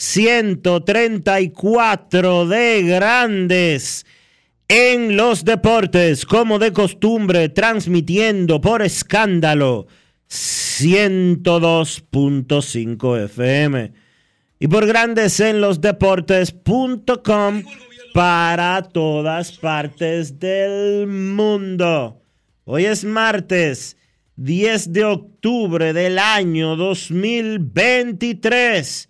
3134 de Grandes en los Deportes, como de costumbre, transmitiendo por escándalo 102.5 FM y por Grandes en los Deportes.com para todas partes del mundo. Hoy es martes 10 de octubre del año 2023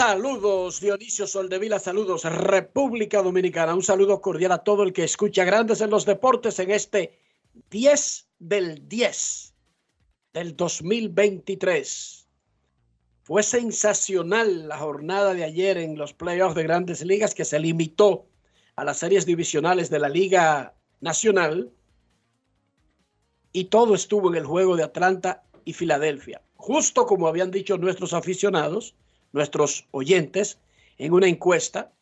Saludos Dionisio Soldevila, saludos República Dominicana, un saludo cordial a todo el que escucha Grandes en los Deportes en este 10 del 10 del 2023. Fue sensacional la jornada de ayer en los playoffs de Grandes Ligas que se limitó a las series divisionales de la Liga Nacional y todo estuvo en el juego de Atlanta y Filadelfia. Justo como habían dicho nuestros aficionados, nuestros oyentes, en una encuesta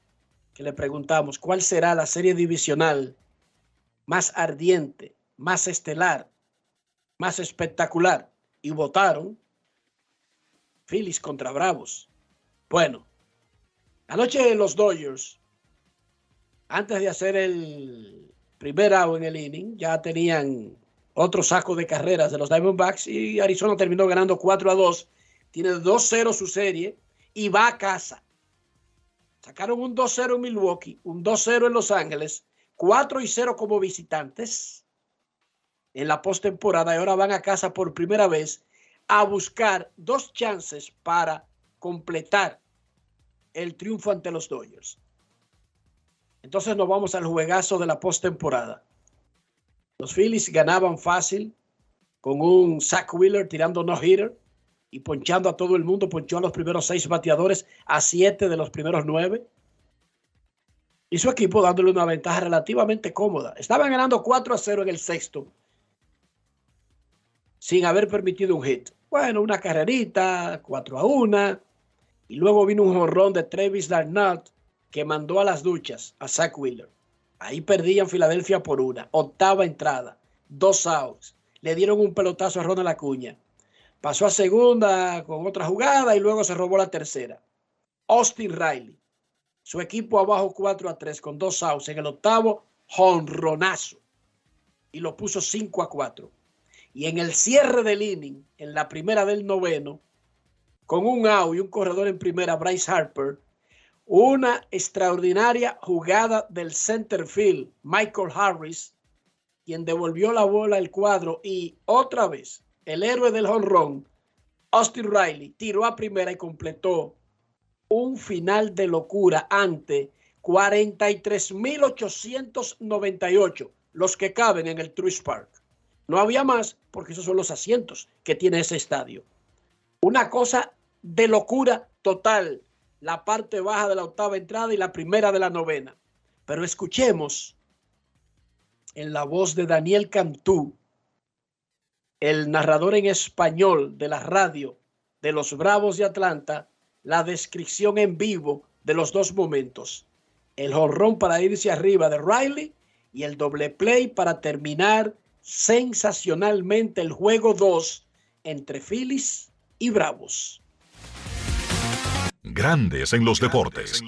que le preguntamos cuál será la serie divisional más ardiente, más estelar, más espectacular. Y votaron Phillies contra Bravos. Bueno, anoche los Dodgers, antes de hacer el primer out en el inning, ya tenían otro saco de carreras de los Diamondbacks y Arizona terminó ganando 4 a 2. Tiene 2-0 su serie y va a casa. Sacaron un 2-0 en Milwaukee, un 2-0 en Los Ángeles, 4 y 0 como visitantes en la postemporada y ahora van a casa por primera vez a buscar dos chances para completar el triunfo ante los Dodgers. Entonces nos vamos al juegazo de la postemporada. Los Phillies ganaban fácil con un Zach Wheeler tirando no hitter y ponchando a todo el mundo. Ponchó a los primeros seis bateadores, a siete de los primeros nueve. Y su equipo dándole una ventaja relativamente cómoda. Estaban ganando 4 a 0 en el sexto, sin haber permitido un hit. Bueno, una carrerita, 4 a 1. Y luego vino un jonrón de Travis Darnott que mandó a las duchas a Zach Wheeler. Ahí perdían Filadelfia por una. Octava entrada, dos outs. Le dieron un pelotazo a Ronald Acuña. Pasó a segunda con otra jugada y luego se robó la tercera. Austin Riley. Su equipo abajo 4 a 3 con dos outs. En el octavo, jonronazo. Y lo puso 5 a 4. Y en el cierre del inning, en la primera del noveno, con un out y un corredor en primera, Bryce Harper, una extraordinaria jugada del center field, Michael Harris, quien devolvió la bola al cuadro y otra vez el héroe del honrón, Austin Riley, tiró a primera y completó un final de locura ante 43.898, los que caben en el Truist Park. No había más porque esos son los asientos que tiene ese estadio. Una cosa de locura total, la parte baja de la octava entrada y la primera de la novena. Pero escuchemos en la voz de Daniel Cantú, el narrador en español de la radio de los Bravos de Atlanta, la descripción en vivo de los dos momentos. El jonrón para irse arriba de Riley y el doble play para terminar sensacionalmente el juego 2 entre Phillies y Bravos. Grandes en los deportes.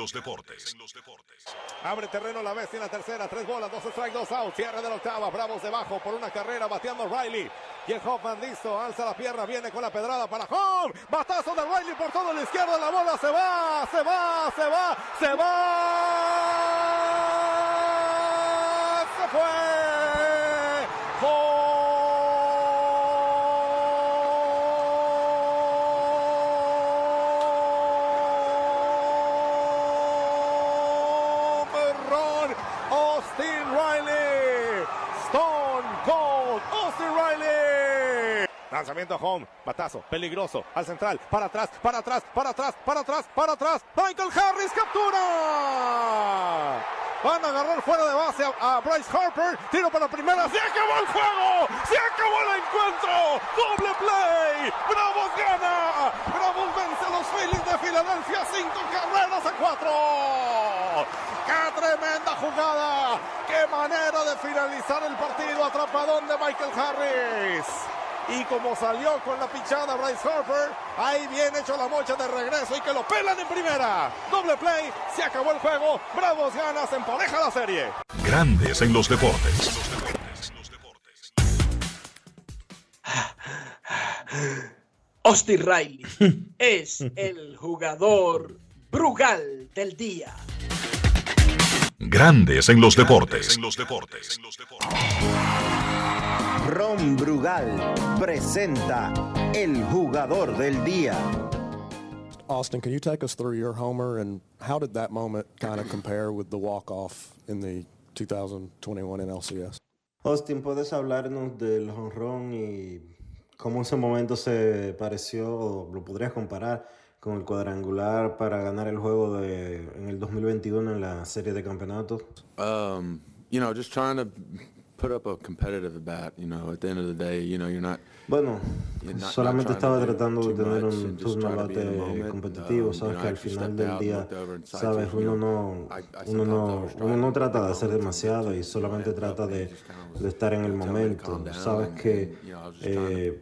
Abre terreno la bestia en la tercera, tres bolas, dos strikes, dos out, cierre de la octava, Bravos debajo por una carrera, bateando Riley. Y el Hoffman listo, alza la pierna, viene con la pedrada para home. Batazo de Riley por todo la izquierda, la bola se va, se va, se va, se va. Se fue. A home, batazo, peligroso, al central, para atrás, para atrás, para atrás, para atrás, para atrás. Michael Harris captura. Van a agarrar fuera de base a, Bryce Harper. Tiro para primera. ¡Se acabó el juego! ¡Se acabó el encuentro! ¡Doble play! ¡Bravos gana! ¡Bravos vence a los Phillies de Filadelfia! ¡Cinco carreras a cuatro! ¡Qué tremenda jugada! ¡Qué manera de finalizar el partido! Atrapadón de Michael Harris. Y como salió con la pichada Bryce Harper, ahí viene hecho la mocha de regreso y que lo pelan en primera. Doble play, se acabó el juego. Bravos gana, se empareja la serie. Grandes en los deportes. Austin Riley es el jugador Brugal del día. Grandes en los deportes. Ron Brugal presenta el jugador del día. Austin, can you take us through your homer and how did that moment kind of compare with the walk-off in the 2021 NLCS? Austin, ¿puedes hablarnos del jonrón y cómo ese momento se pareció, o lo podrías comparar con el cuadrangular para ganar el juego de, en el 2021 en la serie de campeonatos? Um, you know, just trying to put up a competitive at bat. You know, at the end of the day, you know, you're not. Bueno, solamente estaba do tratando de tener un turno in the bate competitivo, Um, sabes que al final del día, sabes, uno no, uno no, uno no trata de hacer demasiado y solamente trata de, estar en el momento. Sabes que eh,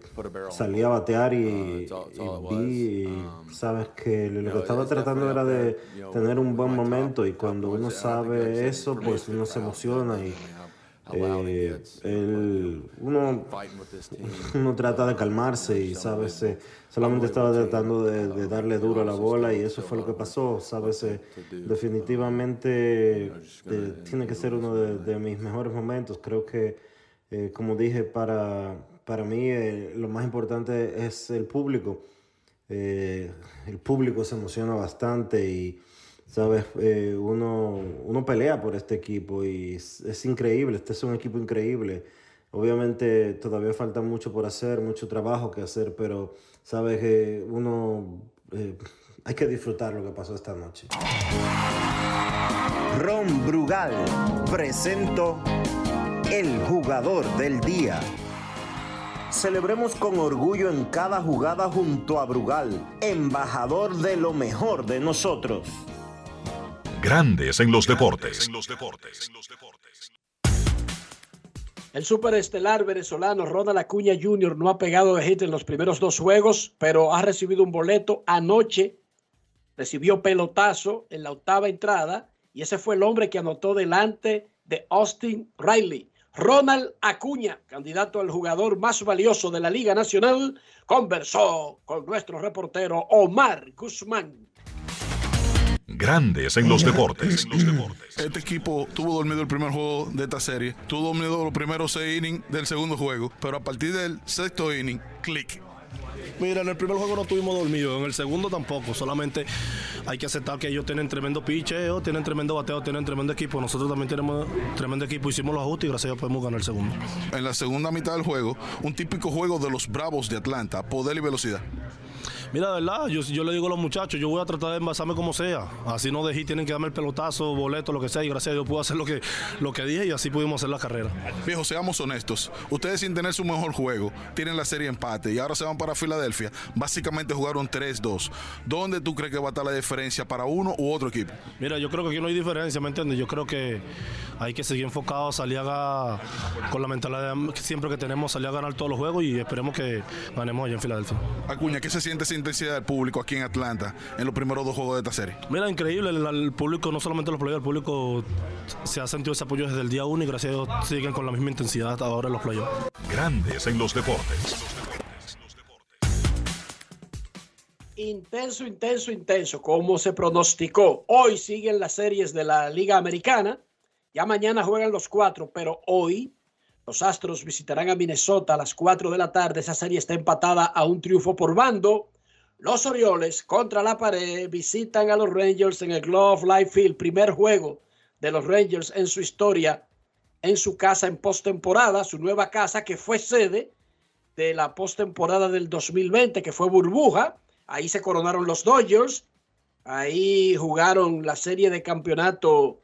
salí a batear y, Uh, y vi, y. Um, sabes que lo que estaba tratando era de tener un buen momento y cuando uno sabe eso, pues uno se emociona y eh, el, but uno uno trata de calmarse y sabes eh, solamente estaba tratando de, de darle duro a la bola y eso fue lo que pasó sabes eh, definitivamente eh, tiene que ser uno de, de mis mejores momentos. Creo que eh, como dije para para mí eh, lo más importante es el público. Eh, el público se emociona bastante y sabes Eh, uno uno pelea por este equipo y es, increíble este es un equipo increíble Obviamente todavía falta mucho por hacer, mucho trabajo que hacer, pero sabes que uno eh, hay que disfrutar lo que pasó esta noche. Ron Brugal presento el jugador del día. Celebremos con orgullo en cada jugada junto a Brugal, embajador de lo mejor de nosotros. Grandes en los deportes. El superestelar venezolano Ronald Acuña Jr. no ha pegado de hit en los primeros dos juegos, pero ha recibido un boleto anoche. Recibió pelotazo en la octava entrada y ese fue el hombre que anotó delante de Austin Riley. Ronald Acuña, candidato al jugador más valioso de la Liga Nacional, conversó con nuestro reportero Omar Guzmán. Grandes en los deportes. Este equipo tuvo dormido el primer juego de esta serie, tuvo dormido los primeros seis innings del segundo juego, pero a partir del sexto inning, clic. Mira, en el primer juego no estuvimos dormidos, en el segundo tampoco. Solamente hay que aceptar que ellos tienen tremendo picheo, tienen tremendo bateo, tienen tremendo equipo. Nosotros también tenemos tremendo equipo. Hicimos los ajustes y gracias a Dios podemos ganar el segundo. En la segunda mitad del juego, un típico juego de los Bravos de Atlanta, poder y velocidad. Mira, de verdad, yo, yo le digo a los muchachos, yo voy a tratar de envasarme como sea. Así no dejé, tienen que darme el pelotazo, boleto, lo que sea. Y gracias a Dios pude hacer lo que, lo que dije y así pudimos hacer la carrera. Viejo, seamos honestos. Ustedes sin tener su mejor juego, tienen la serie empate y ahora se van para Filadelfia. Básicamente jugaron 3-2. ¿Dónde tú crees que va a estar la diferencia para uno u otro equipo? Mira, yo creo que aquí no hay diferencia, ¿me entiendes? Yo creo que hay que seguir enfocados, salir a con la mentalidad que siempre que tenemos, salir a ganar todos los juegos y esperemos que ganemos allá en Filadelfia. Acuña, ¿qué se siente esa intensidad del público aquí en Atlanta en los primeros dos juegos de esta serie? Mira, increíble, el, el público, no solamente los players, el público se ha sentido ese apoyo desde el día uno y gracias a Dios siguen con la misma intensidad ahora en los playoffs. Grandes en los deportes. Intenso, intenso, intenso, como se pronosticó. Hoy siguen las series de la Liga Americana. Ya mañana juegan los cuatro, pero hoy los Astros visitarán a Minnesota a las 4 de la tarde. Esa serie está empatada a un triunfo por bando. Los Orioles contra la pared visitan a los Rangers en el Glove Life Field. Primer juego de los Rangers en su historia, en su casa en postemporada, su nueva casa que fue sede de la postemporada del 2020, que fue burbuja. Ahí se coronaron los Dodgers. Ahí jugaron la serie de campeonato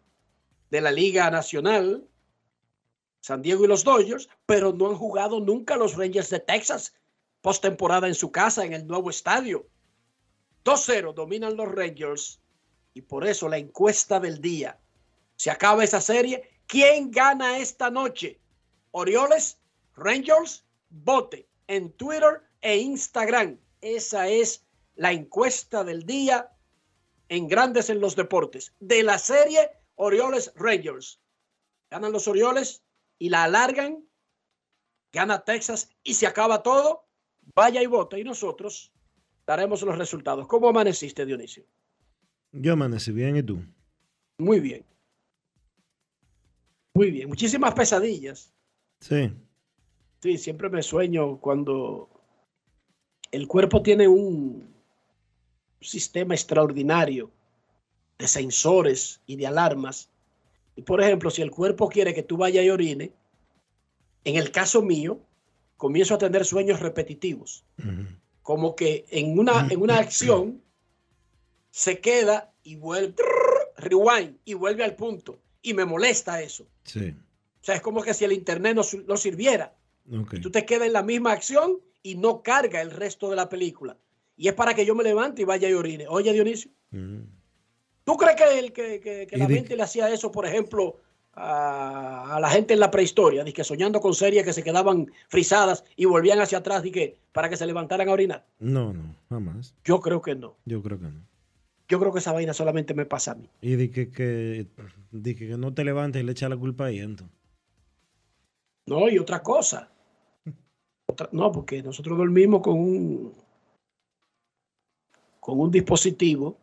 de la Liga Nacional, San Diego y los Dodgers, pero no han jugado nunca los Rangers de Texas postemporada en su casa, en el nuevo estadio. 2-0 dominan los Rangers y por eso la encuesta del día. Se acaba esa serie. ¿Quién gana esta noche? Orioles, Rangers, vote en Twitter e Instagram. Esa es la encuesta del día en Grandes en los Deportes. De la serie Orioles Rangers. Ganan los Orioles y la alargan. Gana Texas y se acaba todo. Vaya y vote y nosotros daremos los resultados. ¿Cómo amaneciste, Dionisio? Yo amanecí bien, ¿y tú? Muy bien. Muy bien. Muchísimas pesadillas. Sí. Sí, siempre me sueño cuando el cuerpo tiene un sistema extraordinario de sensores y de alarmas. Y por ejemplo, si el cuerpo quiere que tú vayas y orine, en el caso mío, comienzo a tener sueños repetitivos. Como que en una, en una acción se queda y vuelve, rewind, y vuelve al punto. Y me molesta eso. Sí. O sea, es como que si el internet no, no sirviera. Okay. Y tú te quedas en la misma acción y no carga el resto de la película. Y es para que yo me levante y vaya y orine. Oye, Dionisio. Mm. ¿Tú crees que, el, que, que, que la mente le hacía eso, por ejemplo, a, a, la gente en la prehistoria? Que soñando con series que se quedaban frisadas y volvían hacia atrás que, para que se levantaran a orinar. No, no, jamás. Yo creo que no. Yo creo que no. Yo creo que esa vaina solamente me pasa a mí. Y de que, que, de que no te levantes y le echa la culpa ahí, entonces. No, y otra cosa. Otra, no, porque nosotros dormimos con un con un dispositivo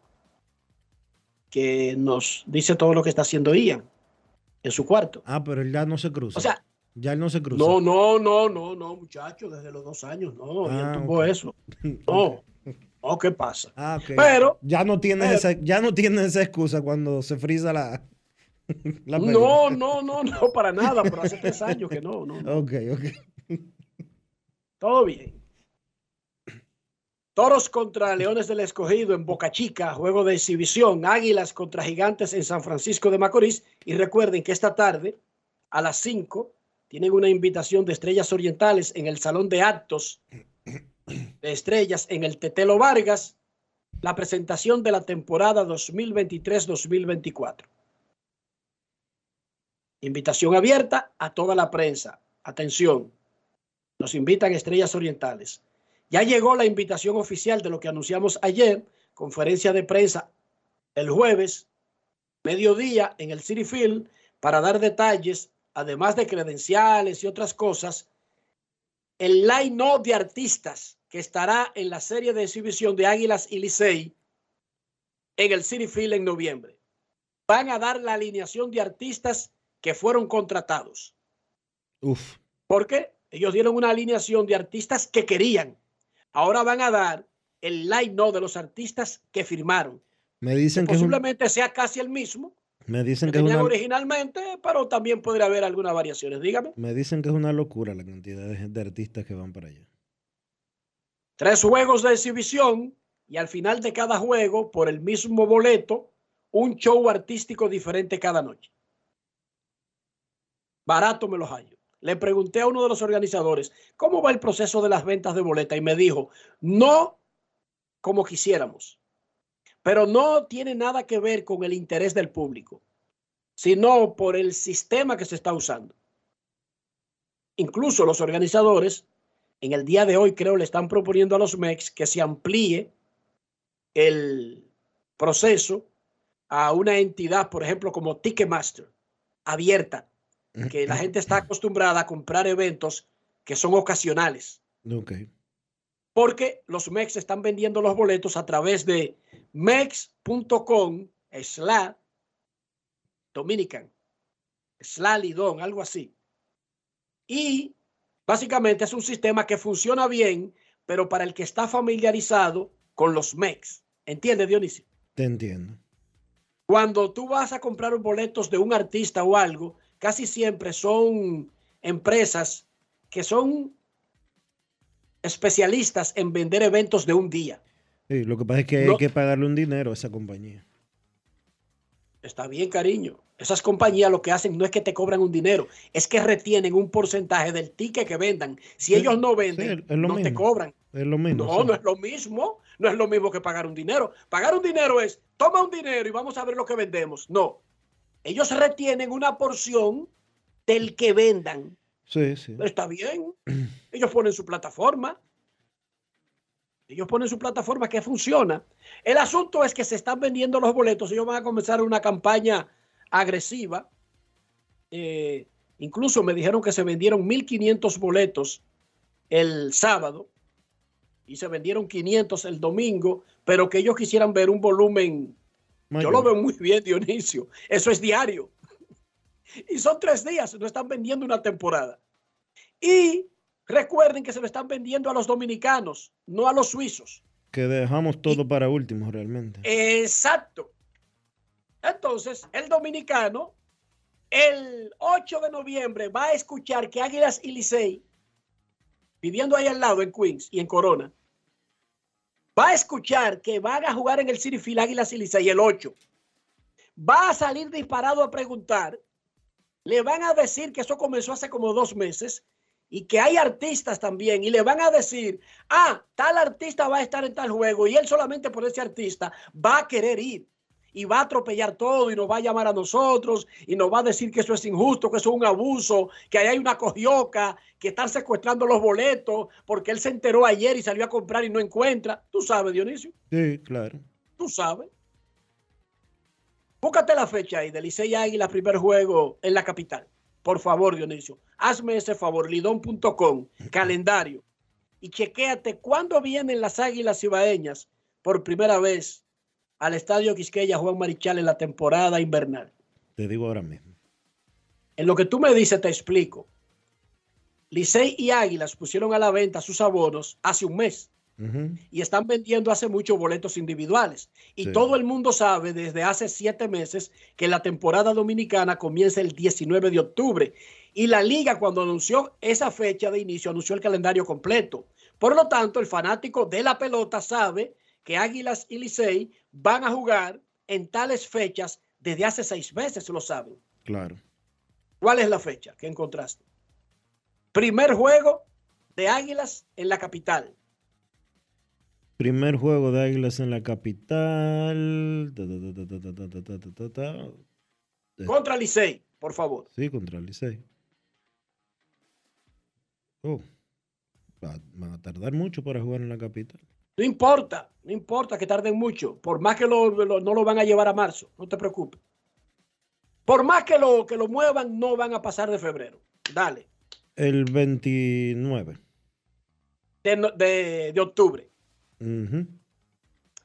que nos dice todo lo que está haciendo Ian en su cuarto. Ah, pero él ya no se cruza. O sea, ya él no se cruza. No, no, no, no, no, muchacho, desde los dos años, no, ah, ya tuvo okay. eso. No, no, ¿qué pasa? Ah, okay. Pero ya no tienes pero, esa, ya no tienes esa excusa cuando se frisa la. la no, no, no, no, para nada, pero hace tres años que no, no. no. Ok, ok. Todo bien. Toros contra Leones del Escogido en Boca Chica, juego de exhibición. Águilas contra Gigantes en San Francisco de Macorís. Y recuerden que esta tarde, a las 5, tienen una invitación de Estrellas Orientales en el Salón de Actos de Estrellas en el Tetelo Vargas, la presentación de la temporada 2023-2024. Invitación abierta a toda la prensa. Atención, nos invitan Estrellas Orientales. Ya llegó la invitación oficial de lo que anunciamos ayer, conferencia de prensa el jueves, mediodía en el City Field, para dar detalles además de credenciales y otras cosas, el line-up de artistas que estará en la serie de exhibición de Águilas y Licey en el City Field en noviembre. Van a dar la alineación de artistas que fueron contratados. Uf. Porque ellos dieron una alineación de artistas que querían. Ahora van a dar el line-up de los artistas que firmaron. Me dicen que, un- Posiblemente sea casi el mismo me dicen que que es tenían una, originalmente, pero también podría haber algunas variaciones. Dígame. me dicen que es una locura la cantidad de, de artistas que van para allá. Tres juegos de exhibición y al final de cada juego, por el mismo boleto, un show artístico diferente cada noche. Barato me los hallo. Le pregunté a uno de los organizadores cómo va el proceso de las ventas de boleta y me dijo, no como quisiéramos, pero no tiene nada que ver con el interés del público, sino por el sistema que se está usando. Incluso los organizadores en el día de hoy creo le están proponiendo a los MEX que se amplíe el proceso a una entidad, por ejemplo, como Ticketmaster, abierta, que la gente está acostumbrada a comprar eventos que son ocasionales, Ok. porque los MEX están vendiendo los boletos a través de mex.com slash Dominican, slash Lidón, algo así. Y básicamente es un sistema que funciona bien, pero para el que está familiarizado con los MEX. ¿Entiendes, Dionisio? Te entiendo. Cuando tú vas a comprar boletos de un artista o algo, casi siempre son empresas que son especialistas en vender eventos de un día. Sí, lo que pasa es que No. hay que pagarle un dinero a esa compañía. Está bien, cariño. Esas compañías lo que hacen no es que te cobran un dinero, es que retienen un porcentaje del ticket que vendan. Si Sí, ellos no venden, no te cobran. Es lo mismo. No, sí. no es lo mismo. No es lo mismo que pagar un dinero. Pagar un dinero es, toma un dinero y vamos a ver lo que vendemos. No. Ellos retienen una porción del que vendan. Sí, sí. Está bien. Ellos ponen su plataforma. Ellos ponen su plataforma que funciona. El asunto es que se están vendiendo los boletos. Ellos van a comenzar una campaña agresiva. Eh, incluso me dijeron que se vendieron 1.500 boletos el sábado y se vendieron 500 el domingo, pero que ellos quisieran ver un volumen. Yo lo veo muy bien, Dionisio. Eso es diario. Y son tres días, no están vendiendo una temporada. Y recuerden que se lo están vendiendo a los dominicanos, no a los suizos. Que dejamos todo para último realmente. Exacto. Entonces, el dominicano, el 8 de noviembre, va a escuchar que Águilas y Licey, viviendo ahí al lado en Queens y en Corona, va a escuchar que van a jugar en el City Field Águilas y el 8. Va a salir disparado a preguntar. Le van a decir que eso comenzó hace como dos meses y que hay artistas también y le van a decir, ah, tal artista va a estar en tal juego y él solamente por ese artista va a querer ir y va a atropellar todo y nos va a llamar a nosotros y nos va a decir que eso es injusto, que eso es un abuso, que ahí hay una cogioca, que están secuestrando los boletos porque él se enteró ayer y salió a comprar y no encuentra. Tú sabes, Dionisio, Sí, claro. tú sabes. Búscate la fecha ahí de Licey Águila, primer juego en la capital. Por favor, Dionisio, hazme ese favor, lidón.com, calendario, y chequéate cuándo vienen las Águilas Ibaeñas por primera vez al Estadio Quisqueya Juan Marichal en la temporada invernal. Te digo ahora mismo. En lo que tú me dices, te explico. Licey y Águilas pusieron a la venta sus abonos hace un mes y están vendiendo hace mucho boletos individuales. Y Sí. todo el mundo sabe desde hace siete meses que la temporada dominicana comienza el 19 de octubre. Y la liga cuando anunció esa fecha de inicio anunció el calendario completo. Por lo tanto, el fanático de la pelota sabe que Águilas y Licey van a jugar en tales fechas desde hace seis meses, lo saben. Claro. ¿Cuál es la fecha que encontraste? Primer juego de Águilas en la capital. Primer juego de Águilas en la capital. Contra Licey, por favor. Sí, contra Licey. Oh, van a tardar mucho para jugar en la capital. No importa, no importa que tarden mucho, por más que lo- lo- no lo van a llevar a marzo, no te preocupes. Por más que lo, que lo muevan, no van a pasar de febrero. Dale. El 29. De, de- de octubre.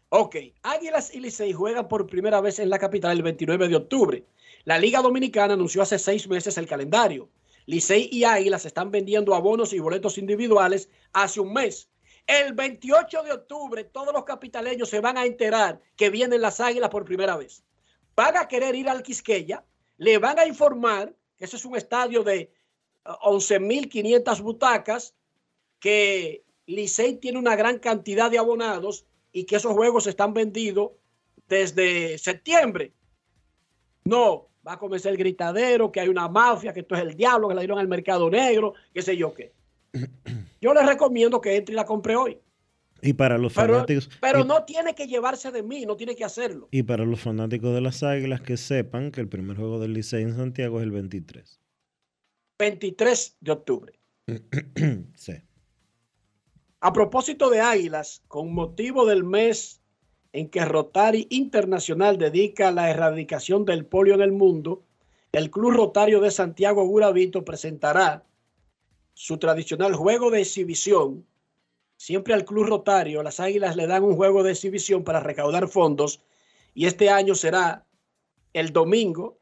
Ok. Águilas y Licey juegan por primera vez en la capital el 29 de octubre. La Liga Dominicana anunció hace seis meses el calendario. Licey y Águilas están vendiendo abonos y boletos individuales hace un mes. El 28 de octubre todos los capitaleños se van a enterar que vienen las Águilas por primera vez. Van a querer ir al Quisqueya, le van a informar que ese es un estadio de eh, 11.500 butacas, que Licey tiene una gran cantidad de abonados y que esos juegos están vendidos desde septiembre. No, va a comenzar el gritadero, que hay una mafia, que esto es el diablo, que la dieron al mercado negro, qué sé yo qué. Yo les recomiendo que entre y la compre hoy. Y para los Pero, fanáticos. pero y, no tiene que llevarse de mí, no tiene que hacerlo. y para los fanáticos de las águilas que sepan que el primer juego del Licey en Santiago es el 23. 23 de octubre. sí. A propósito de Águilas, con motivo del mes en que Rotary Internacional dedica la erradicación del polio en el mundo, el Club Rotario de Santiago Guravito presentará su tradicional juego de exhibición. Siempre al Club Rotario, las Águilas le dan un juego de exhibición para recaudar fondos y este año será el domingo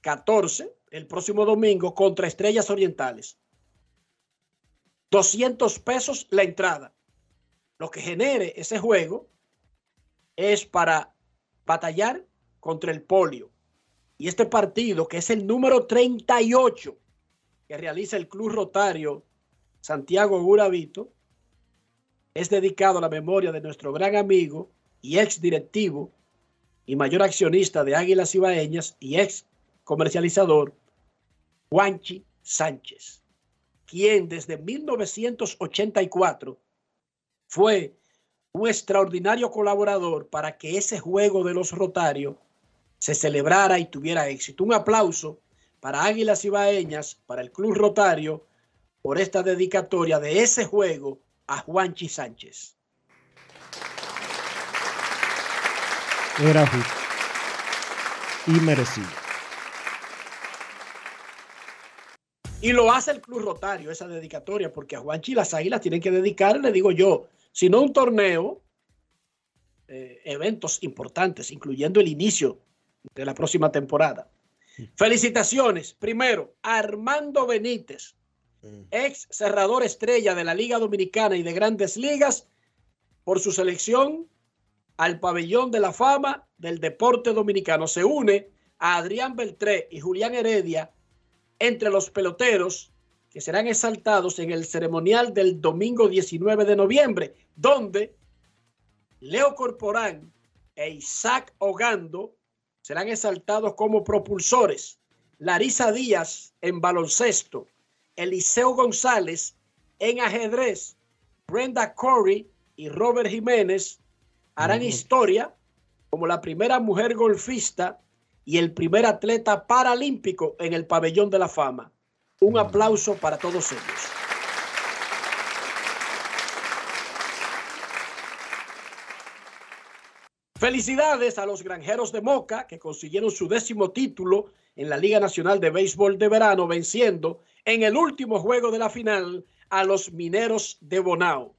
14, el próximo domingo, contra Estrellas Orientales. 200 pesos la entrada. Lo que genere ese juego es para batallar contra el polio. Y este partido, que es el número 38 que realiza el Club Rotario Santiago Guravito, es dedicado a la memoria de nuestro gran amigo y ex directivo y mayor accionista de Águilas Ibaeñas y ex comercializador, Juanchi Sánchez quien desde 1984 fue un extraordinario colaborador para que ese juego de los Rotarios se celebrara y tuviera éxito. Un aplauso para Águilas Ibaeñas, para el Club Rotario, por esta dedicatoria de ese juego a Juanchi Sánchez. Era justo. Y merecido. Y lo hace el Club Rotario, esa dedicatoria, porque a Juanchi las Águilas tienen que dedicar, le digo yo, si no un torneo, eh, eventos importantes, incluyendo el inicio de la próxima temporada. Felicitaciones, primero, Armando Benítez, ex cerrador estrella de la Liga Dominicana y de Grandes Ligas, por su selección al pabellón de la fama del deporte dominicano. Se une a Adrián Beltré y Julián Heredia entre los peloteros que serán exaltados en el ceremonial del domingo 19 de noviembre, donde Leo Corporán e Isaac Ogando serán exaltados como propulsores. Larisa Díaz en baloncesto, Eliseo González en ajedrez, Brenda Corey y Robert Jiménez harán historia como la primera mujer golfista y el primer atleta paralímpico en el pabellón de la fama. Un aplauso para todos ellos. Felicidades a los granjeros de Moca que consiguieron su décimo título en la Liga Nacional de Béisbol de Verano, venciendo en el último juego de la final a los mineros de Bonao.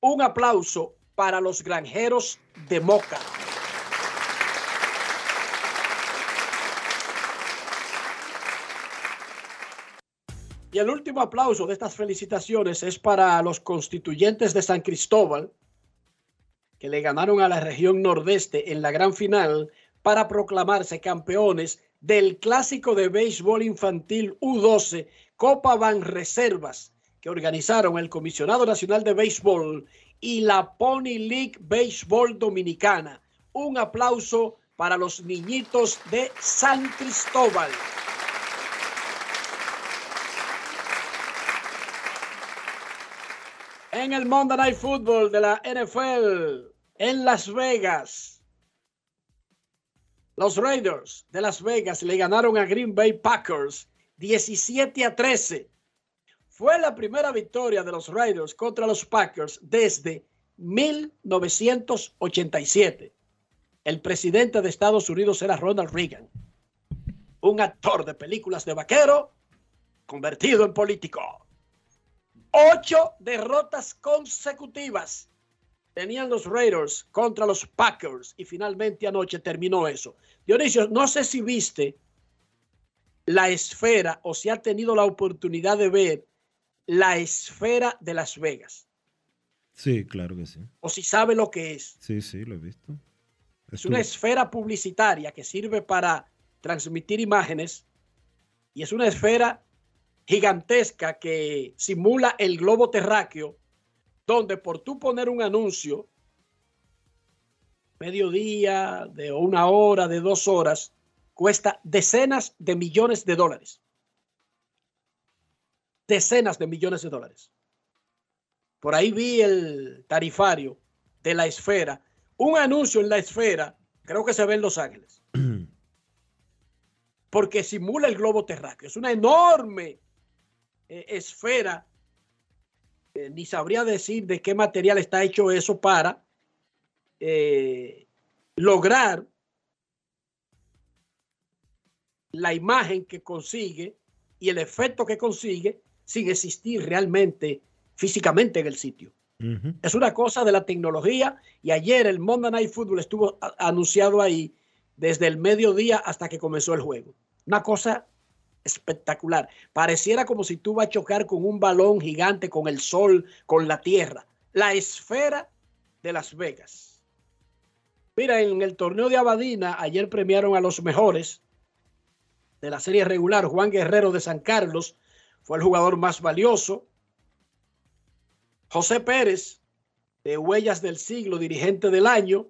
Un aplauso para los granjeros de Moca. Y el último aplauso de estas felicitaciones es para los constituyentes de San Cristóbal, que le ganaron a la región nordeste en la gran final para proclamarse campeones del clásico de béisbol infantil U12 Copa Ban Reservas que organizaron el Comisionado Nacional de Béisbol y la Pony League Béisbol Dominicana. Un aplauso para los niñitos de San Cristóbal. En el Monday Night Football de la NFL en Las Vegas, los Raiders de Las Vegas le ganaron a Green Bay Packers 17 a 13. Fue la primera victoria de los Raiders contra los Packers desde 1987. El presidente de Estados Unidos era Ronald Reagan. un actor de películas de vaquero convertido en político. Ocho derrotas consecutivas tenían los Raiders contra los Packers y finalmente anoche terminó eso. Dionisio, no sé si viste la esfera o si ha tenido la oportunidad de ver la esfera de Las Vegas Sí, claro que sí. o si sabe lo que es. Sí, sí, lo he visto. Es una esfera publicitaria que sirve para transmitir imágenes y es una esfera gigantesca que simula el globo terráqueo, donde por tú poner un anuncio, mediodía, de una hora, de dos horas, cuesta decenas de millones de dólares. Decenas de millones de dólares. Por ahí vi el tarifario de la esfera. Un anuncio en la esfera, creo que se ve en Los Ángeles. Porque simula el globo terráqueo. Es una enorme eh, esfera. Eh, ni sabría decir de qué material está hecho eso para eh, lograr la imagen que consigue y el efecto que consigue sin existir realmente físicamente en el sitio. Es una cosa de la tecnología y ayer el Monday Night Football estuvo anunciado ahí desde el mediodía hasta que comenzó el juego. Una cosa espectacular. Pareciera como si tú vas a chocar con un balón gigante, con el sol, con la tierra. La esfera de Las Vegas. Mira, en el torneo de Abadina, ayer premiaron a los mejores de la serie regular. Juan Guerrero de San Carlos fue el jugador más valioso. José Pérez, de Huellas del Siglo, dirigente del año.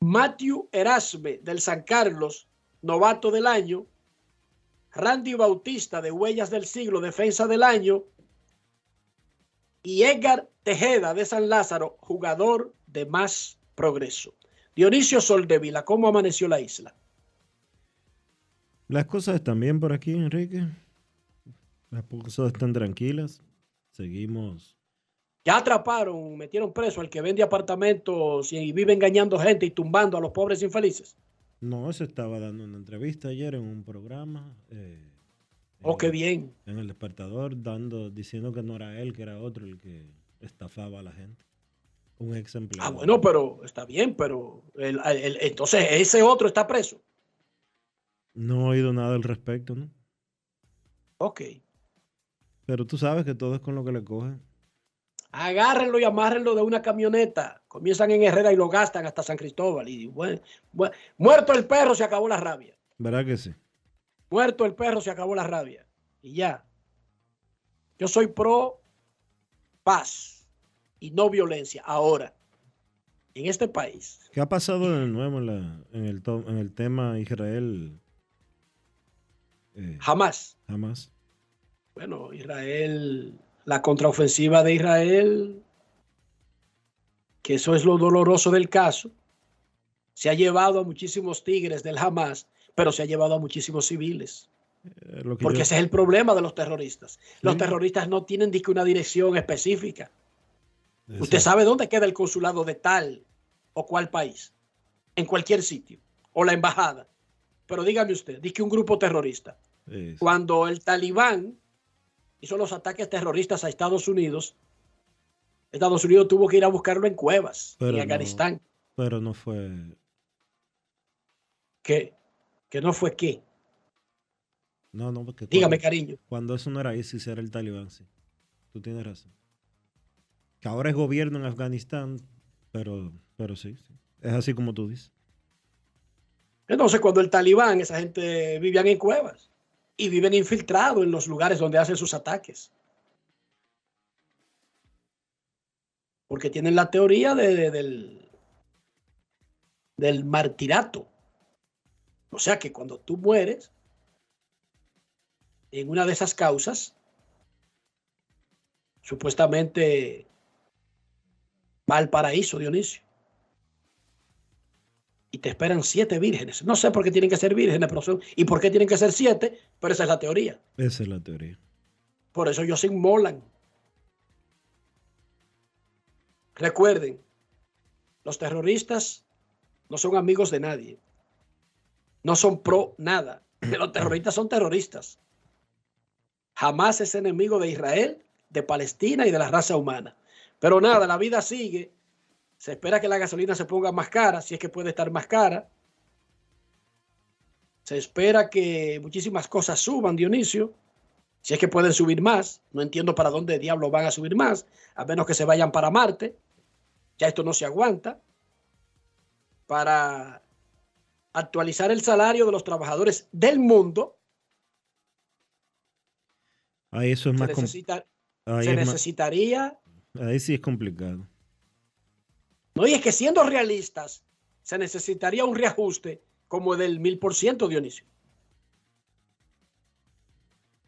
Matthew Erasme, del San Carlos, novato del año. Randy Bautista, de Huellas del Siglo, defensa del año. Y Edgar Tejeda, de San Lázaro, jugador de más progreso. Dionisio Soldevila, ¿cómo amaneció la isla? Las cosas están bien por aquí, Enrique. Las cosas están tranquilas. Seguimos. Ya atraparon, metieron preso al que vende apartamentos y vive engañando gente y tumbando a los pobres infelices. No, se estaba dando una entrevista ayer en un programa. eh, Oh, qué bien. en el despertador, dando, diciendo que no era él, que era otro el que estafaba a la gente. Un ex empleado. Ah, bueno, pero está bien, pero el- el- entonces ese otro está preso. No he oído nada al respecto, ¿no? Ok. Pero tú sabes que todo es con lo que le cogen. Agárrenlo y amárrenlo de una camioneta. Comienzan en Herrera y lo gastan hasta San Cristóbal. Y bueno, bueno, muerto el perro, se acabó la rabia. ¿Verdad que sí? Muerto el perro, se acabó la rabia. Y ya. Yo soy pro paz y no violencia. Ahora, en este país, ¿Qué ha pasado de nuevo en, la, en, el, to- en el tema Israel? eh, jamás. jamás. Bueno, Israel, la contraofensiva de Israel, que eso es lo doloroso del caso, se ha llevado a muchísimos tigres del Hamas, pero se ha llevado a muchísimos civiles. Eh, lo que Porque yo- ese es el problema de los terroristas. Los terroristas no tienen disque una dirección específica. Usted sabe dónde queda el consulado de tal o cual país, en cualquier sitio, o la embajada. Pero dígame usted, dice que un grupo terrorista, cuando el talibán hizo los ataques terroristas a Estados Unidos, Estados Unidos tuvo que ir a buscarlo en cuevas, Pero en no. Afganistán. pero no fue. Que, que no fue qué. No, no, porque. Dígame, cuando- cariño. Cuando eso no era ISIS, era el talibán, sí. Tú tienes razón. Que ahora es gobierno en Afganistán, pero, pero sí, sí. Es así como tú dices. Entonces, cuando el talibán, esa gente vivían en cuevas y viven infiltrados en los lugares donde hacen sus ataques. Porque tienen la teoría de- de- del, del martirato. O sea que cuando tú mueres en una de esas causas, supuestamente va al paraíso, Dionisio y te esperan siete vírgenes. No sé por qué tienen que ser vírgenes, pero son, y por qué tienen que ser siete, pero esa es la teoría. Esa es la teoría. Por eso ellos se inmolan. Recuerden, los terroristas no son amigos de nadie. No son pro nada. Los terroristas son terroristas. Jamás es enemigo de Israel, de Palestina y de la raza humana. Pero nada, la vida sigue. Se espera que la gasolina se ponga más cara, si es que puede estar más cara. Se espera que muchísimas cosas suban, Dionisio. Si es que pueden subir más. No entiendo para dónde diablos van a subir más, a menos que se vayan para Marte. Ya esto no se aguanta. Para actualizar el salario de los trabajadores del mundo, Ahí eso es se, más necesita- ahí se es más- necesitaría... ahí sí es complicado. No, y es que siendo realistas, se necesitaría un reajuste como del mil por ciento, Dionisio.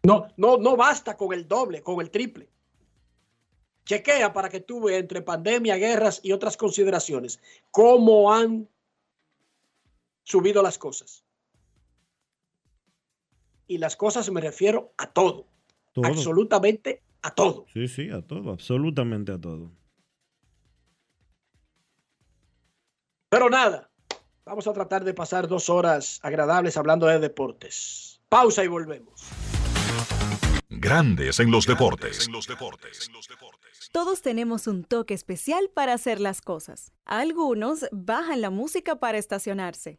No, no, no basta con el doble, con el triple. Chequea para que tú veas entre pandemia, guerras y otras consideraciones cómo han subido las cosas. Y las cosas me refiero a todo, Todo. absolutamente a todo. Sí, sí, a todo, absolutamente a todo. Pero nada, vamos a tratar de pasar dos horas agradables hablando de deportes. Pausa y volvemos. Grandes en los deportes. Todos tenemos un toque especial para hacer las cosas. Algunos bajan la música para estacionarse.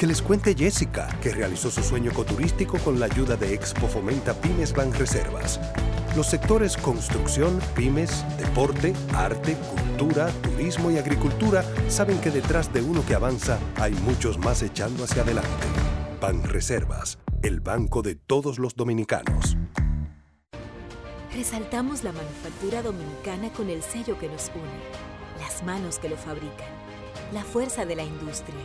Que les cuente Jessica, que realizó su sueño ecoturístico con la ayuda de Expo Fomenta Pymes Banreservas. Los sectores construcción, pymes, deporte, arte, cultura, turismo y agricultura saben que detrás de uno que avanza hay muchos más echando hacia adelante. Banreservas, el banco de todos los dominicanos. Resaltamos la manufactura dominicana con el sello que nos une, las manos que lo fabrican, la fuerza de la industria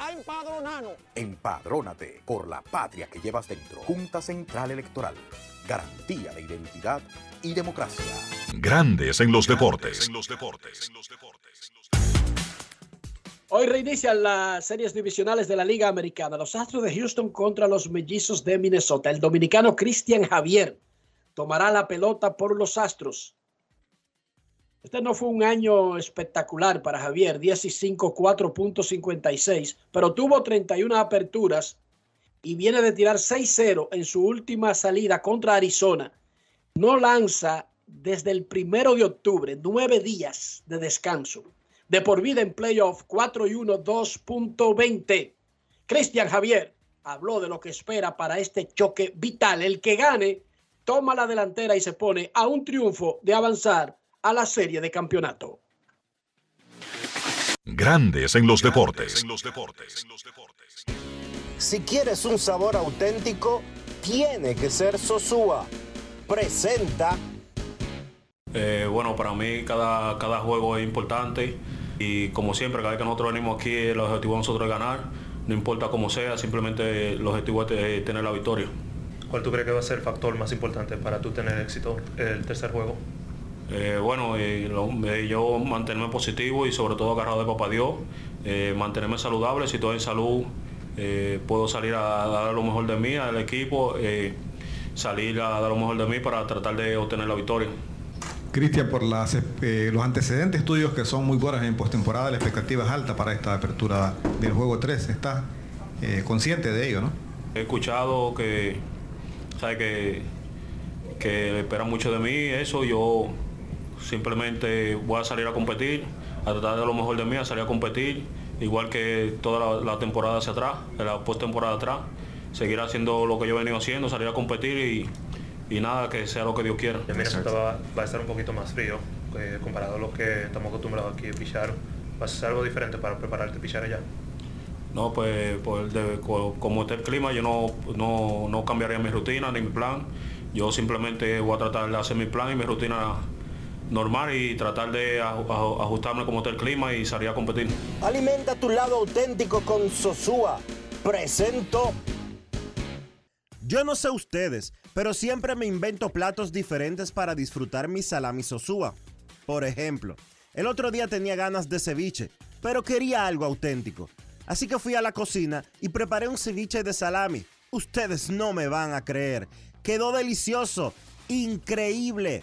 a empadronarnos. Empadrónate por la patria que llevas dentro. Junta Central Electoral. Garantía de identidad y democracia. Grandes en los deportes. Hoy reinician las series divisionales de la Liga Americana. Los Astros de Houston contra los Mellizos de Minnesota. El dominicano Cristian Javier tomará la pelota por los Astros. Este no fue un año espectacular para Javier, 10 y 5, 4.56, pero tuvo 31 aperturas y viene de tirar 6-0 en su última salida contra Arizona. No lanza desde el primero de octubre, nueve días de descanso. De por vida en playoff, 4 y 1, 2.20. Cristian Javier habló de lo que espera para este choque vital. El que gane toma la delantera y se pone a un triunfo de avanzar a la serie de campeonato. Grandes en los deportes. Si quieres un sabor auténtico, tiene que ser Sosúa. Presenta. Eh, bueno, para mí cada, cada juego es importante y como siempre, cada vez que nosotros venimos aquí, el objetivo de nosotros es ganar, no importa cómo sea, simplemente el objetivo es tener la victoria. ¿Cuál tú crees que va a ser el factor más importante para tú tener éxito el tercer juego? Eh, bueno, eh, eh, yo mantenerme positivo y sobre todo agarrado de papá Dios, mantenerme saludable, si estoy en salud puedo salir a, dar lo mejor de mí al equipo, salir a dar lo mejor de mí para tratar de obtener la victoria. Cristian, por las, los antecedentes tuyos que son muy buenos en postemporada, la expectativa es alta para esta apertura del juego 3. ¿Estás consciente de ello, no? He escuchado que, sabe que, que esperan mucho de mí, eso yo Simplemente voy a salir a competir, a tratar de lo mejor de mí, a salir a competir, igual que toda la, temporada hacia atrás, la postemporada atrás. Seguir haciendo lo que yo he venido haciendo, salir a competir y, nada, que sea lo que Dios quiera. El va, va, a estar un poquito más frío eh, comparado a lo que estamos acostumbrados aquí a pichar. ¿Va a ser algo diferente para prepararte a pichar allá? No, pues, pues como está el clima, yo no, no, no cambiaría mi rutina ni mi plan. Yo simplemente voy a tratar de hacer mi plan y mi rutina normal y tratar de ajustarme como está el clima y salir a competir. Alimenta tu lado auténtico con Sosúa. Presento. Yo no sé ustedes, pero siempre me invento platos diferentes para disfrutar mi salami Sosúa. Por ejemplo, el otro día tenía ganas de ceviche, pero quería algo auténtico. Así que fui a la cocina y preparé un ceviche de salami. Ustedes no me van a creer. Quedó delicioso, increíble.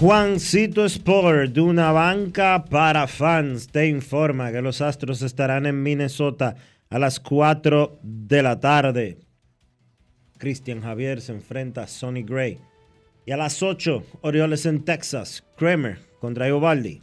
Juancito Sport, de una banca para fans, te informa que los Astros estarán en Minnesota a las 4 de la tarde. Christian Javier se enfrenta a Sonny Gray. Y a las 8, Orioles en Texas, Kramer contra Eovaldi.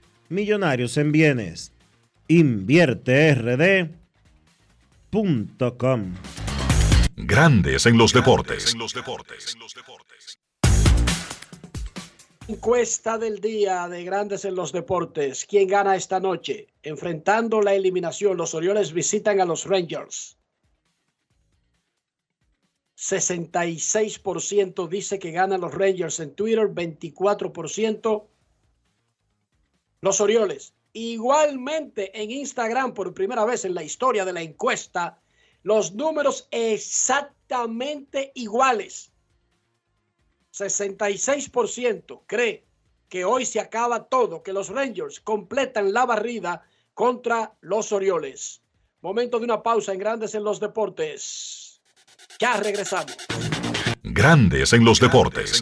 Millonarios en Bienes. InvierteRD.com. Grandes en los deportes. Encuesta del día de Grandes en los deportes. ¿Quién gana esta noche? Enfrentando la eliminación, los Orioles visitan a los Rangers. 66% dice que ganan los Rangers en Twitter, 24% los Orioles. Igualmente en Instagram, por primera vez en la historia de la encuesta, los números exactamente iguales. 66% cree que hoy se acaba todo, que los Rangers completan la barrida contra los Orioles. Momento de una pausa en Grandes en los Deportes. Ya regresamos. Grandes en los deportes.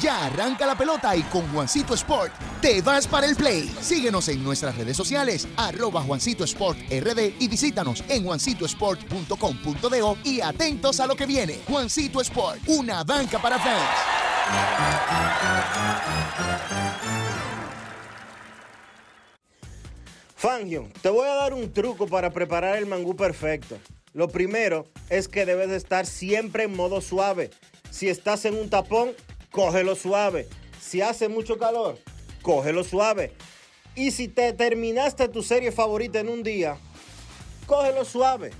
Ya arranca la pelota y con Juancito Sport te vas para el play. Síguenos en nuestras redes sociales, arroba Juancito Sport RD y visítanos en juancitosport.com.de y atentos a lo que viene. Juancito Sport, una banca para fans. Fangio, te voy a dar un truco para preparar el mangú perfecto. Lo primero es que debes de estar siempre en modo suave. Si estás en un tapón, cógelo suave. Si hace mucho calor, cógelo suave. Y si te terminaste tu serie favorita en un día, cógelo suave.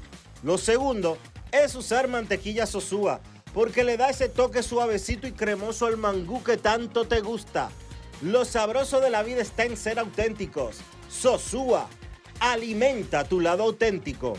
Lo segundo es usar mantequilla sosúa, porque le da ese toque suavecito y cremoso al mangú que tanto te gusta. Lo sabroso de la vida está en ser auténticos. Sosúa, alimenta tu lado auténtico.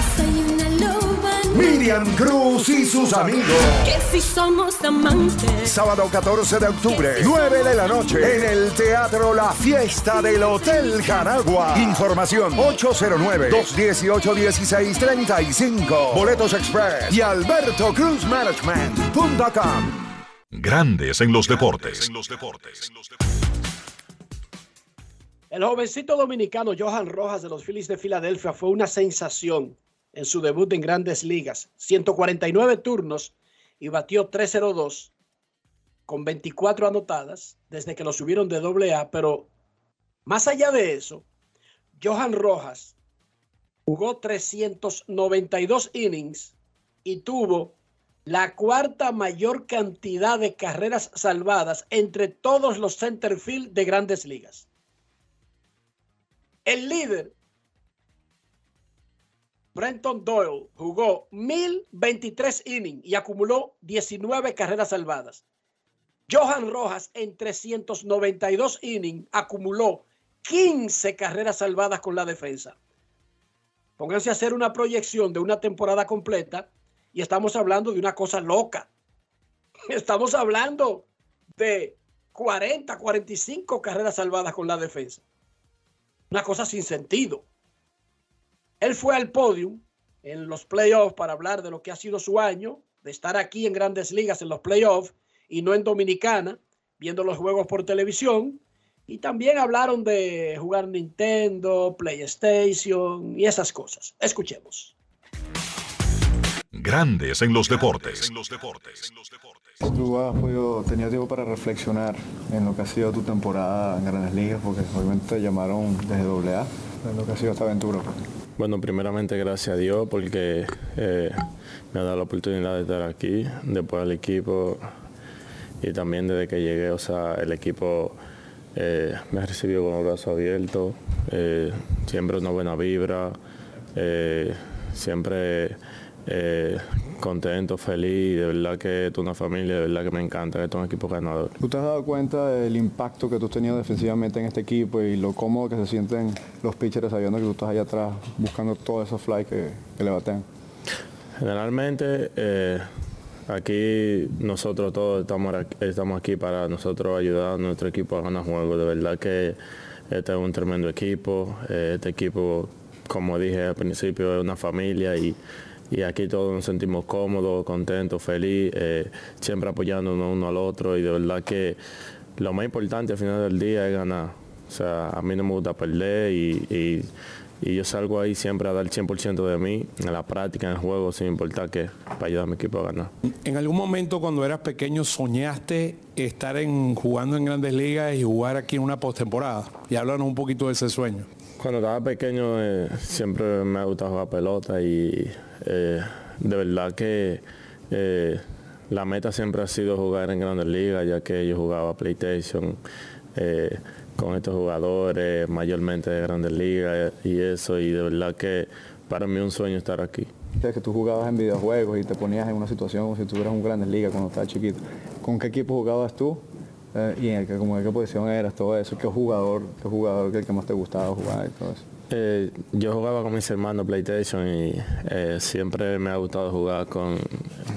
Miriam Cruz y sus amigos. Que si somos amantes. Sábado 14 de octubre, 9 de la noche, en el Teatro La Fiesta del Hotel Jaragua. Información 809-218-1635. Boletos Express y albertocruzmanagement.com. Grandes en los deportes. El jovencito dominicano Johan Rojas de los Phillies de Filadelfia fue una sensación en su debut en grandes ligas. 149 turnos y batió 302 con 24 anotadas desde que lo subieron de doble A. Pero más allá de eso, Johan Rojas jugó 392 innings y tuvo la cuarta mayor cantidad de carreras salvadas entre todos los centerfield de grandes ligas. El líder Brenton Doyle jugó 1023 innings y acumuló 19 carreras salvadas. Johan Rojas en 392 innings acumuló 15 carreras salvadas con la defensa. Pónganse a hacer una proyección de una temporada completa y estamos hablando de una cosa loca. Estamos hablando de 40, 45 carreras salvadas con la defensa. Una cosa sin sentido. Él fue al podio en los playoffs para hablar de lo que ha sido su año, de estar aquí en grandes ligas en los playoffs y no en Dominicana, viendo los juegos por televisión. Y también hablaron de jugar Nintendo, PlayStation y esas cosas. Escuchemos. Grandes en los deportes. Tú has podido, tenías tiempo para reflexionar en lo que ha sido tu temporada en Grandes Ligas, porque obviamente te llamaron desde AA, en lo que ha sido esta aventura. pues. Bueno, primeramente gracias a Dios porque eh, me ha dado la oportunidad de estar aquí, después al equipo y también desde que llegué, o sea, el equipo eh, me ha recibido con los brazos abiertos, eh, siempre una buena vibra, eh, siempre contento, feliz, de verdad que es una familia, de verdad que me encanta, que es un equipo ganador. ¿Tú te has dado cuenta del impacto que tú has tenido defensivamente en este equipo y lo cómodo que se sienten los pitchers sabiendo que tú estás allá atrás buscando todos esos fly que, que le baten? Generalmente eh, aquí nosotros todos estamos, estamos aquí para nosotros ayudar a nuestro equipo a ganar juegos. De verdad que este es un tremendo equipo. Eh, este equipo, como dije al principio, es una familia y, y aquí todos nos sentimos cómodos, contentos, felices, eh, siempre apoyándonos uno al otro y de verdad que lo más importante al final del día es ganar. O sea, a mí no me gusta perder y, y y yo salgo ahí siempre a dar el 100% de mí en la práctica, en el juego, sin importar qué, para ayudar a mi equipo a ganar. ¿En algún momento cuando eras pequeño soñaste estar en, jugando en grandes ligas y jugar aquí en una postemporada? Y háblanos un poquito de ese sueño. Cuando estaba pequeño eh, siempre me ha gustado jugar pelota y eh, de verdad que eh, la meta siempre ha sido jugar en grandes ligas, ya que yo jugaba PlayStation con estos jugadores, mayormente de grandes ligas y eso, y de verdad que para mí es un sueño estar aquí. que tú jugabas en videojuegos y te ponías en una situación como si estuvieras en grandes ligas cuando estabas chiquito. ¿Con qué equipo jugabas tú? Eh, y en, como en qué posición eras, todo eso, qué jugador, qué jugador, qué que más te gustaba jugar y todo eso. Eh, yo jugaba con mis hermanos PlayStation y eh, siempre me ha gustado jugar con,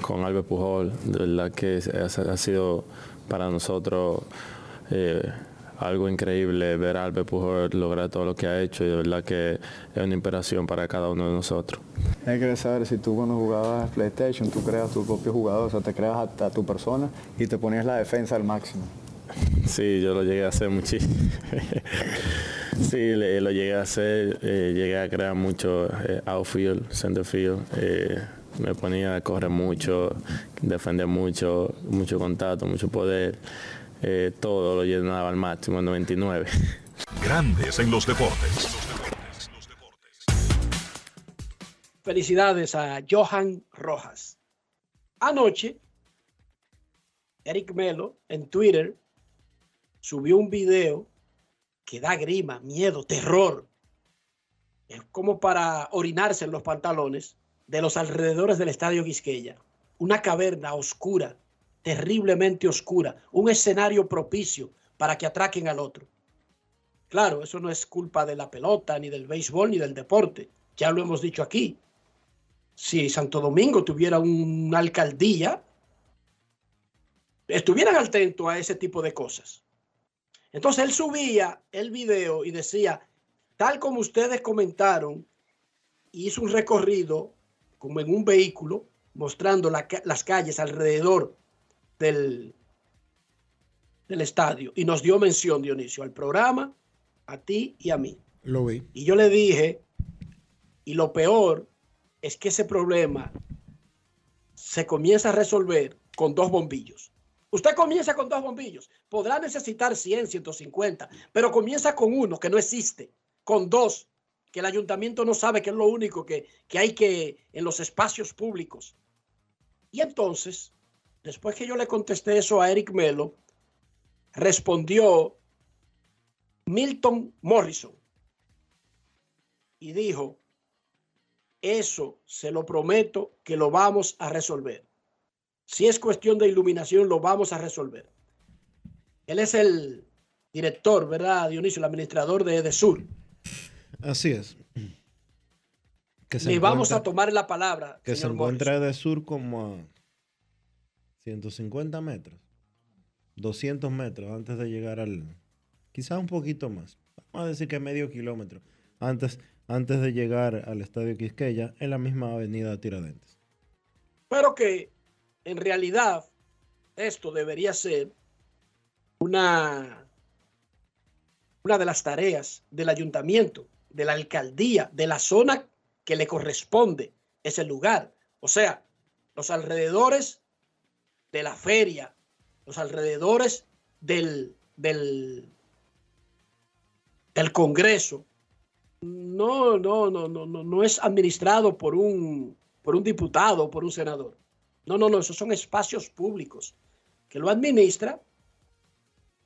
con Albert Pujol. De verdad que ha, sido para nosotros algo increíble ver a Albert Pujol lograr todo lo que ha hecho y de verdad que es una inspiración para cada uno de nosotros. Hay que saber si tú cuando jugabas PlayStation, tú creas tu propio jugador, o sea, te creas a, tu persona y te ponías la defensa al máximo. Sí, yo lo llegué a hacer muchísimo. sí, lo llegué a hacer, eh, llegué a crear mucho eh, outfield, center field. Eh, me ponía a correr mucho, defender mucho, mucho contacto, mucho poder. Eh, todo lo llenaba al máximo en 99. Grandes en los deportes. Felicidades a Johan Rojas. Anoche, Eric Melo en Twitter subió un video que da grima, miedo, terror. Es como para orinarse en los pantalones de los alrededores del estadio Quisqueya. Una caverna oscura terriblemente oscura, un escenario propicio para que atraquen al otro. Claro, eso no es culpa de la pelota, ni del béisbol, ni del deporte. Ya lo hemos dicho aquí. Si Santo Domingo tuviera una alcaldía, estuvieran atentos a ese tipo de cosas. Entonces él subía el video y decía, tal como ustedes comentaron, hizo un recorrido como en un vehículo mostrando las calles alrededor del, del estadio y nos dio mención, Dionisio, al programa, a ti y a mí. Lo vi. Y yo le dije, y lo peor es que ese problema se comienza a resolver con dos bombillos. Usted comienza con dos bombillos. Podrá necesitar 100, 150, pero comienza con uno que no existe, con dos, que el ayuntamiento no sabe que es lo único que, que hay que en los espacios públicos. Y entonces Después que yo le contesté eso a Eric Melo, respondió Milton Morrison y dijo, eso se lo prometo que lo vamos a resolver. Si es cuestión de iluminación, lo vamos a resolver. Él es el director, ¿verdad, Dionisio? El administrador de Edesur. Así es. Que vamos a tomar la palabra. Que se encuentra Edesur como 150 metros, 200 metros antes de llegar al, quizás un poquito más, vamos a decir que medio kilómetro antes, antes de llegar al estadio Quisqueya en la misma avenida Tiradentes. Pero que en realidad esto debería ser una, una de las tareas del ayuntamiento, de la alcaldía, de la zona que le corresponde ese lugar. O sea, los alrededores de la feria, los alrededores del, del, del Congreso, no, no, no, no, no, no es administrado por un, por un diputado o por un senador. No, no, no, esos son espacios públicos que lo administra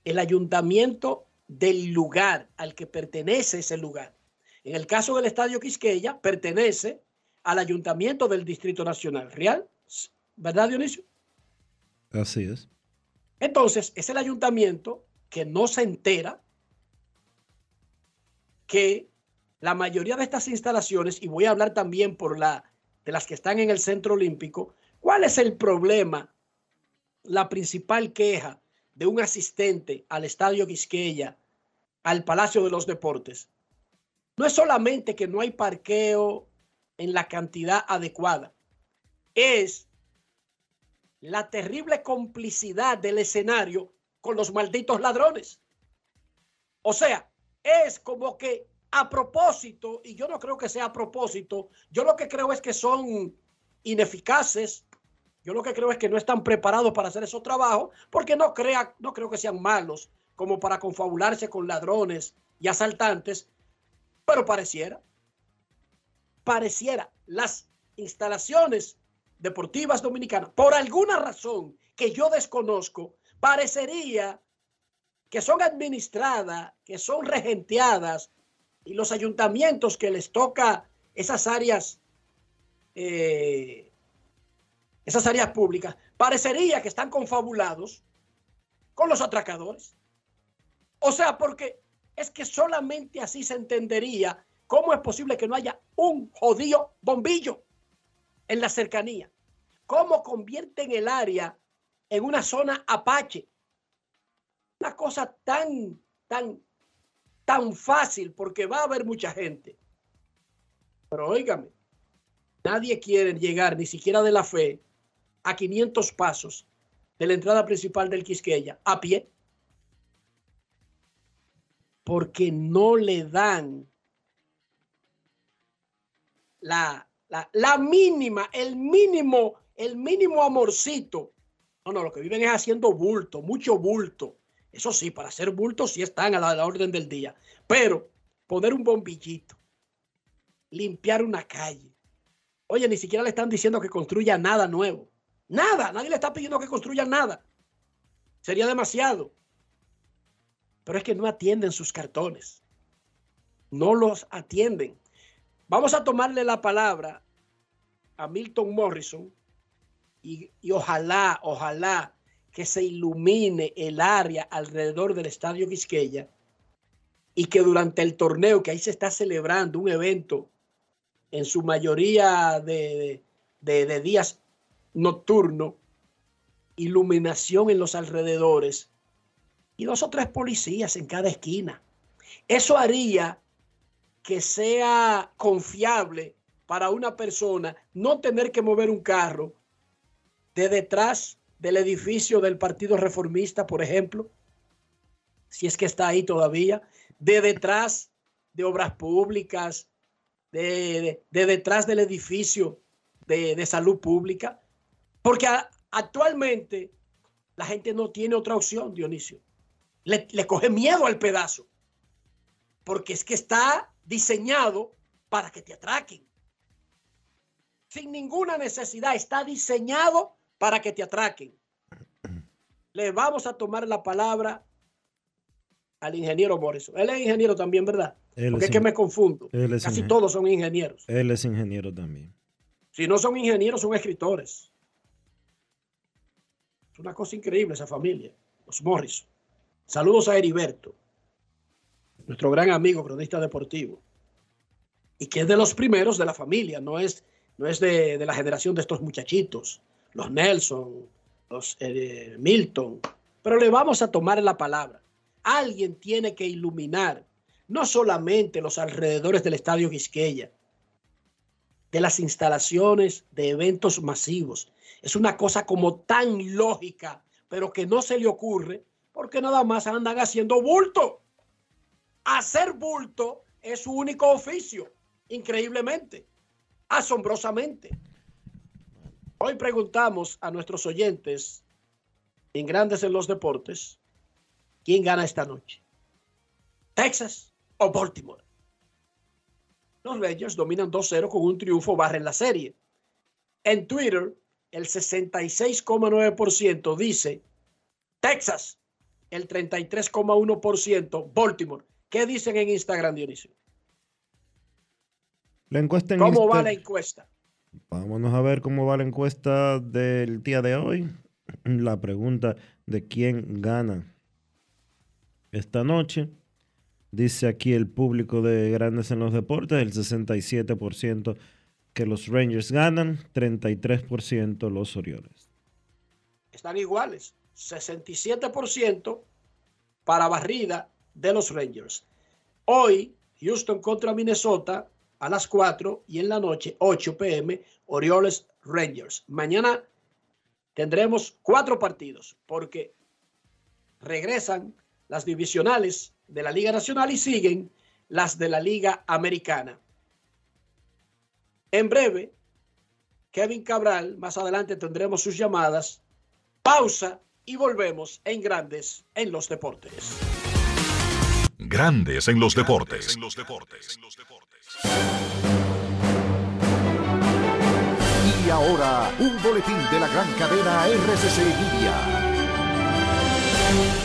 el ayuntamiento del lugar al que pertenece ese lugar. En el caso del Estadio Quisqueya, pertenece al ayuntamiento del Distrito Nacional. ¿Real? ¿Verdad, Dionisio? Así es. Entonces, es el ayuntamiento que no se entera que la mayoría de estas instalaciones, y voy a hablar también por la de las que están en el Centro Olímpico, ¿cuál es el problema? La principal queja de un asistente al Estadio Quisqueya, al Palacio de los Deportes, no es solamente que no hay parqueo en la cantidad adecuada, es la terrible complicidad del escenario con los malditos ladrones. O sea, es como que a propósito, y yo no creo que sea a propósito, yo lo que creo es que son ineficaces, yo lo que creo es que no están preparados para hacer esos trabajos, porque no, crea, no creo que sean malos como para confabularse con ladrones y asaltantes, pero pareciera, pareciera, las instalaciones deportivas dominicanas, por alguna razón que yo desconozco, parecería que son administradas, que son regenteadas, y los ayuntamientos que les toca esas áreas, eh, esas áreas públicas, parecería que están confabulados con los atracadores. O sea, porque es que solamente así se entendería cómo es posible que no haya un jodido bombillo en la cercanía. ¿Cómo convierten el área en una zona apache? Una cosa tan, tan, tan fácil porque va a haber mucha gente. Pero óigame, nadie quiere llegar ni siquiera de la fe a 500 pasos de la entrada principal del Quisqueya a pie porque no le dan la, la, mínima, el mínimo, el mínimo amorcito. No, no, lo que viven es haciendo bulto, mucho bulto. Eso sí, para hacer bulto sí están a la, a la orden del día. Pero poner un bombillito, limpiar una calle. Oye, ni siquiera le están diciendo que construya nada nuevo. Nada, nadie le está pidiendo que construya nada. Sería demasiado. Pero es que no atienden sus cartones. No los atienden. Vamos a tomarle la palabra a Milton Morrison y, y ojalá, ojalá que se ilumine el área alrededor del Estadio Quisqueya y que durante el torneo, que ahí se está celebrando un evento en su mayoría de, de días nocturnos, iluminación en los alrededores y dos o tres policías en cada esquina. Eso haría que sea confiable para una persona no tener que mover un carro de detrás del edificio del Partido Reformista, por ejemplo, si es que está ahí todavía, de detrás de obras públicas, de, de, de detrás del edificio de salud pública, porque a, actualmente la gente no tiene otra opción, Dionisio. Le, le coge miedo al pedazo, porque es que está diseñado para que te atraquen. Sin ninguna necesidad, está diseñado para que te atraquen. Le vamos a tomar la palabra al ingeniero Morrison. Él es ingeniero también, ¿verdad? Él Porque es es que me confundo. él es Casi todos son ingenieros. Él es ingeniero también. Si no son ingenieros, son escritores. Una cosa increíble esa familia, los Morrison. Saludos a Heriberto, nuestro gran amigo cronista deportivo. Y que es de los primeros de la familia, no es, no es de, de la generación de estos muchachitos, los Nelson, los eh, Milton. Pero le vamos a tomar la palabra. Alguien tiene que iluminar no solamente los alrededores del estadio Quisqueya, de las instalaciones de eventos masivos. Es una cosa como tan lógica, pero que no se le ocurre porque nada más andan haciendo bulto. Hacer bulto es su único oficio, increíblemente, asombrosamente. Hoy preguntamos a nuestros oyentes en Grandes en los Deportes, ¿quién gana esta noche? ¿Texas o Baltimore? Los Rangers dominan 2-0 con un triunfo, barren la serie. En Twitter, el 66,9% dice Texas, el 33,1% Baltimore. ¿Qué dicen en Instagram, Dionisio? La encuesta en ¿Cómo va la encuesta? Vámonos a ver cómo va la encuesta del día de hoy. La pregunta de quién gana esta noche. Dice aquí el público de Grandes en los Deportes, el 67% que los Rangers ganan, 33% los Orioles. Están iguales, 67% para barrida de los Rangers. Hoy, Houston contra Minnesota a las 4 y en la noche, 8 pm, Orioles Rangers. Mañana tendremos cuatro partidos porque regresan las divisionales de la Liga Nacional y siguen las de la Liga Americana. En breve, Kevin Cabral, más adelante tendremos sus llamadas. Pausa y volvemos en Grandes en los Deportes. Grandes en los deportes. Y ahora, un boletín de la gran cadena RCC Media.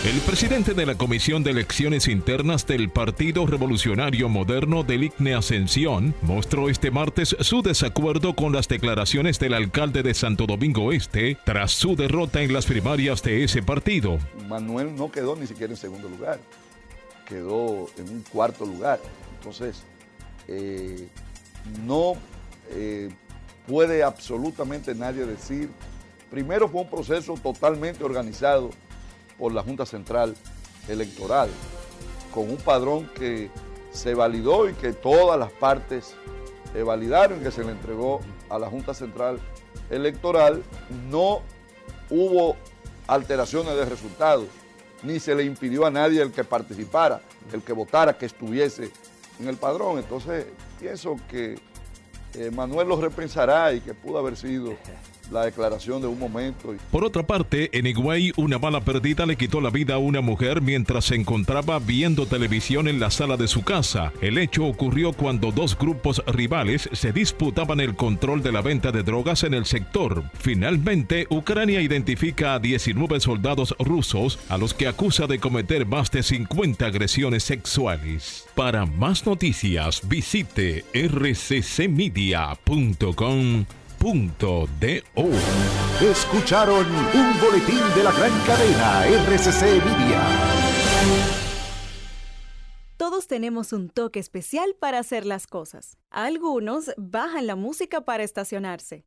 El presidente de la Comisión de Elecciones Internas del Partido Revolucionario Moderno del ICNE Ascensión mostró este martes su desacuerdo con las declaraciones del alcalde de Santo Domingo Este tras su derrota en las primarias de ese partido. Manuel no quedó ni siquiera en segundo lugar, quedó en un cuarto lugar. Entonces, eh, no eh, puede absolutamente nadie decir, primero fue un proceso totalmente organizado por la Junta Central Electoral, con un padrón que se validó y que todas las partes validaron, que se le entregó a la Junta Central Electoral, no hubo alteraciones de resultados, ni se le impidió a nadie el que participara, el que votara, que estuviese en el padrón. Entonces, pienso que eh, Manuel lo repensará y que pudo haber sido la declaración de un momento. Por otra parte, en Higüey, una bala perdida le quitó la vida a una mujer mientras se encontraba viendo televisión en la sala de su casa. El hecho ocurrió cuando dos grupos rivales se disputaban el control de la venta de drogas en el sector. Finalmente, Ucrania identifica a 19 soldados rusos a los que acusa de cometer más de 50 agresiones sexuales. Para más noticias, visite rccmedia.com Escucharon un boletín de la gran cadena RCC Media. Todos tenemos un toque especial para hacer las cosas. Algunos bajan la música para estacionarse.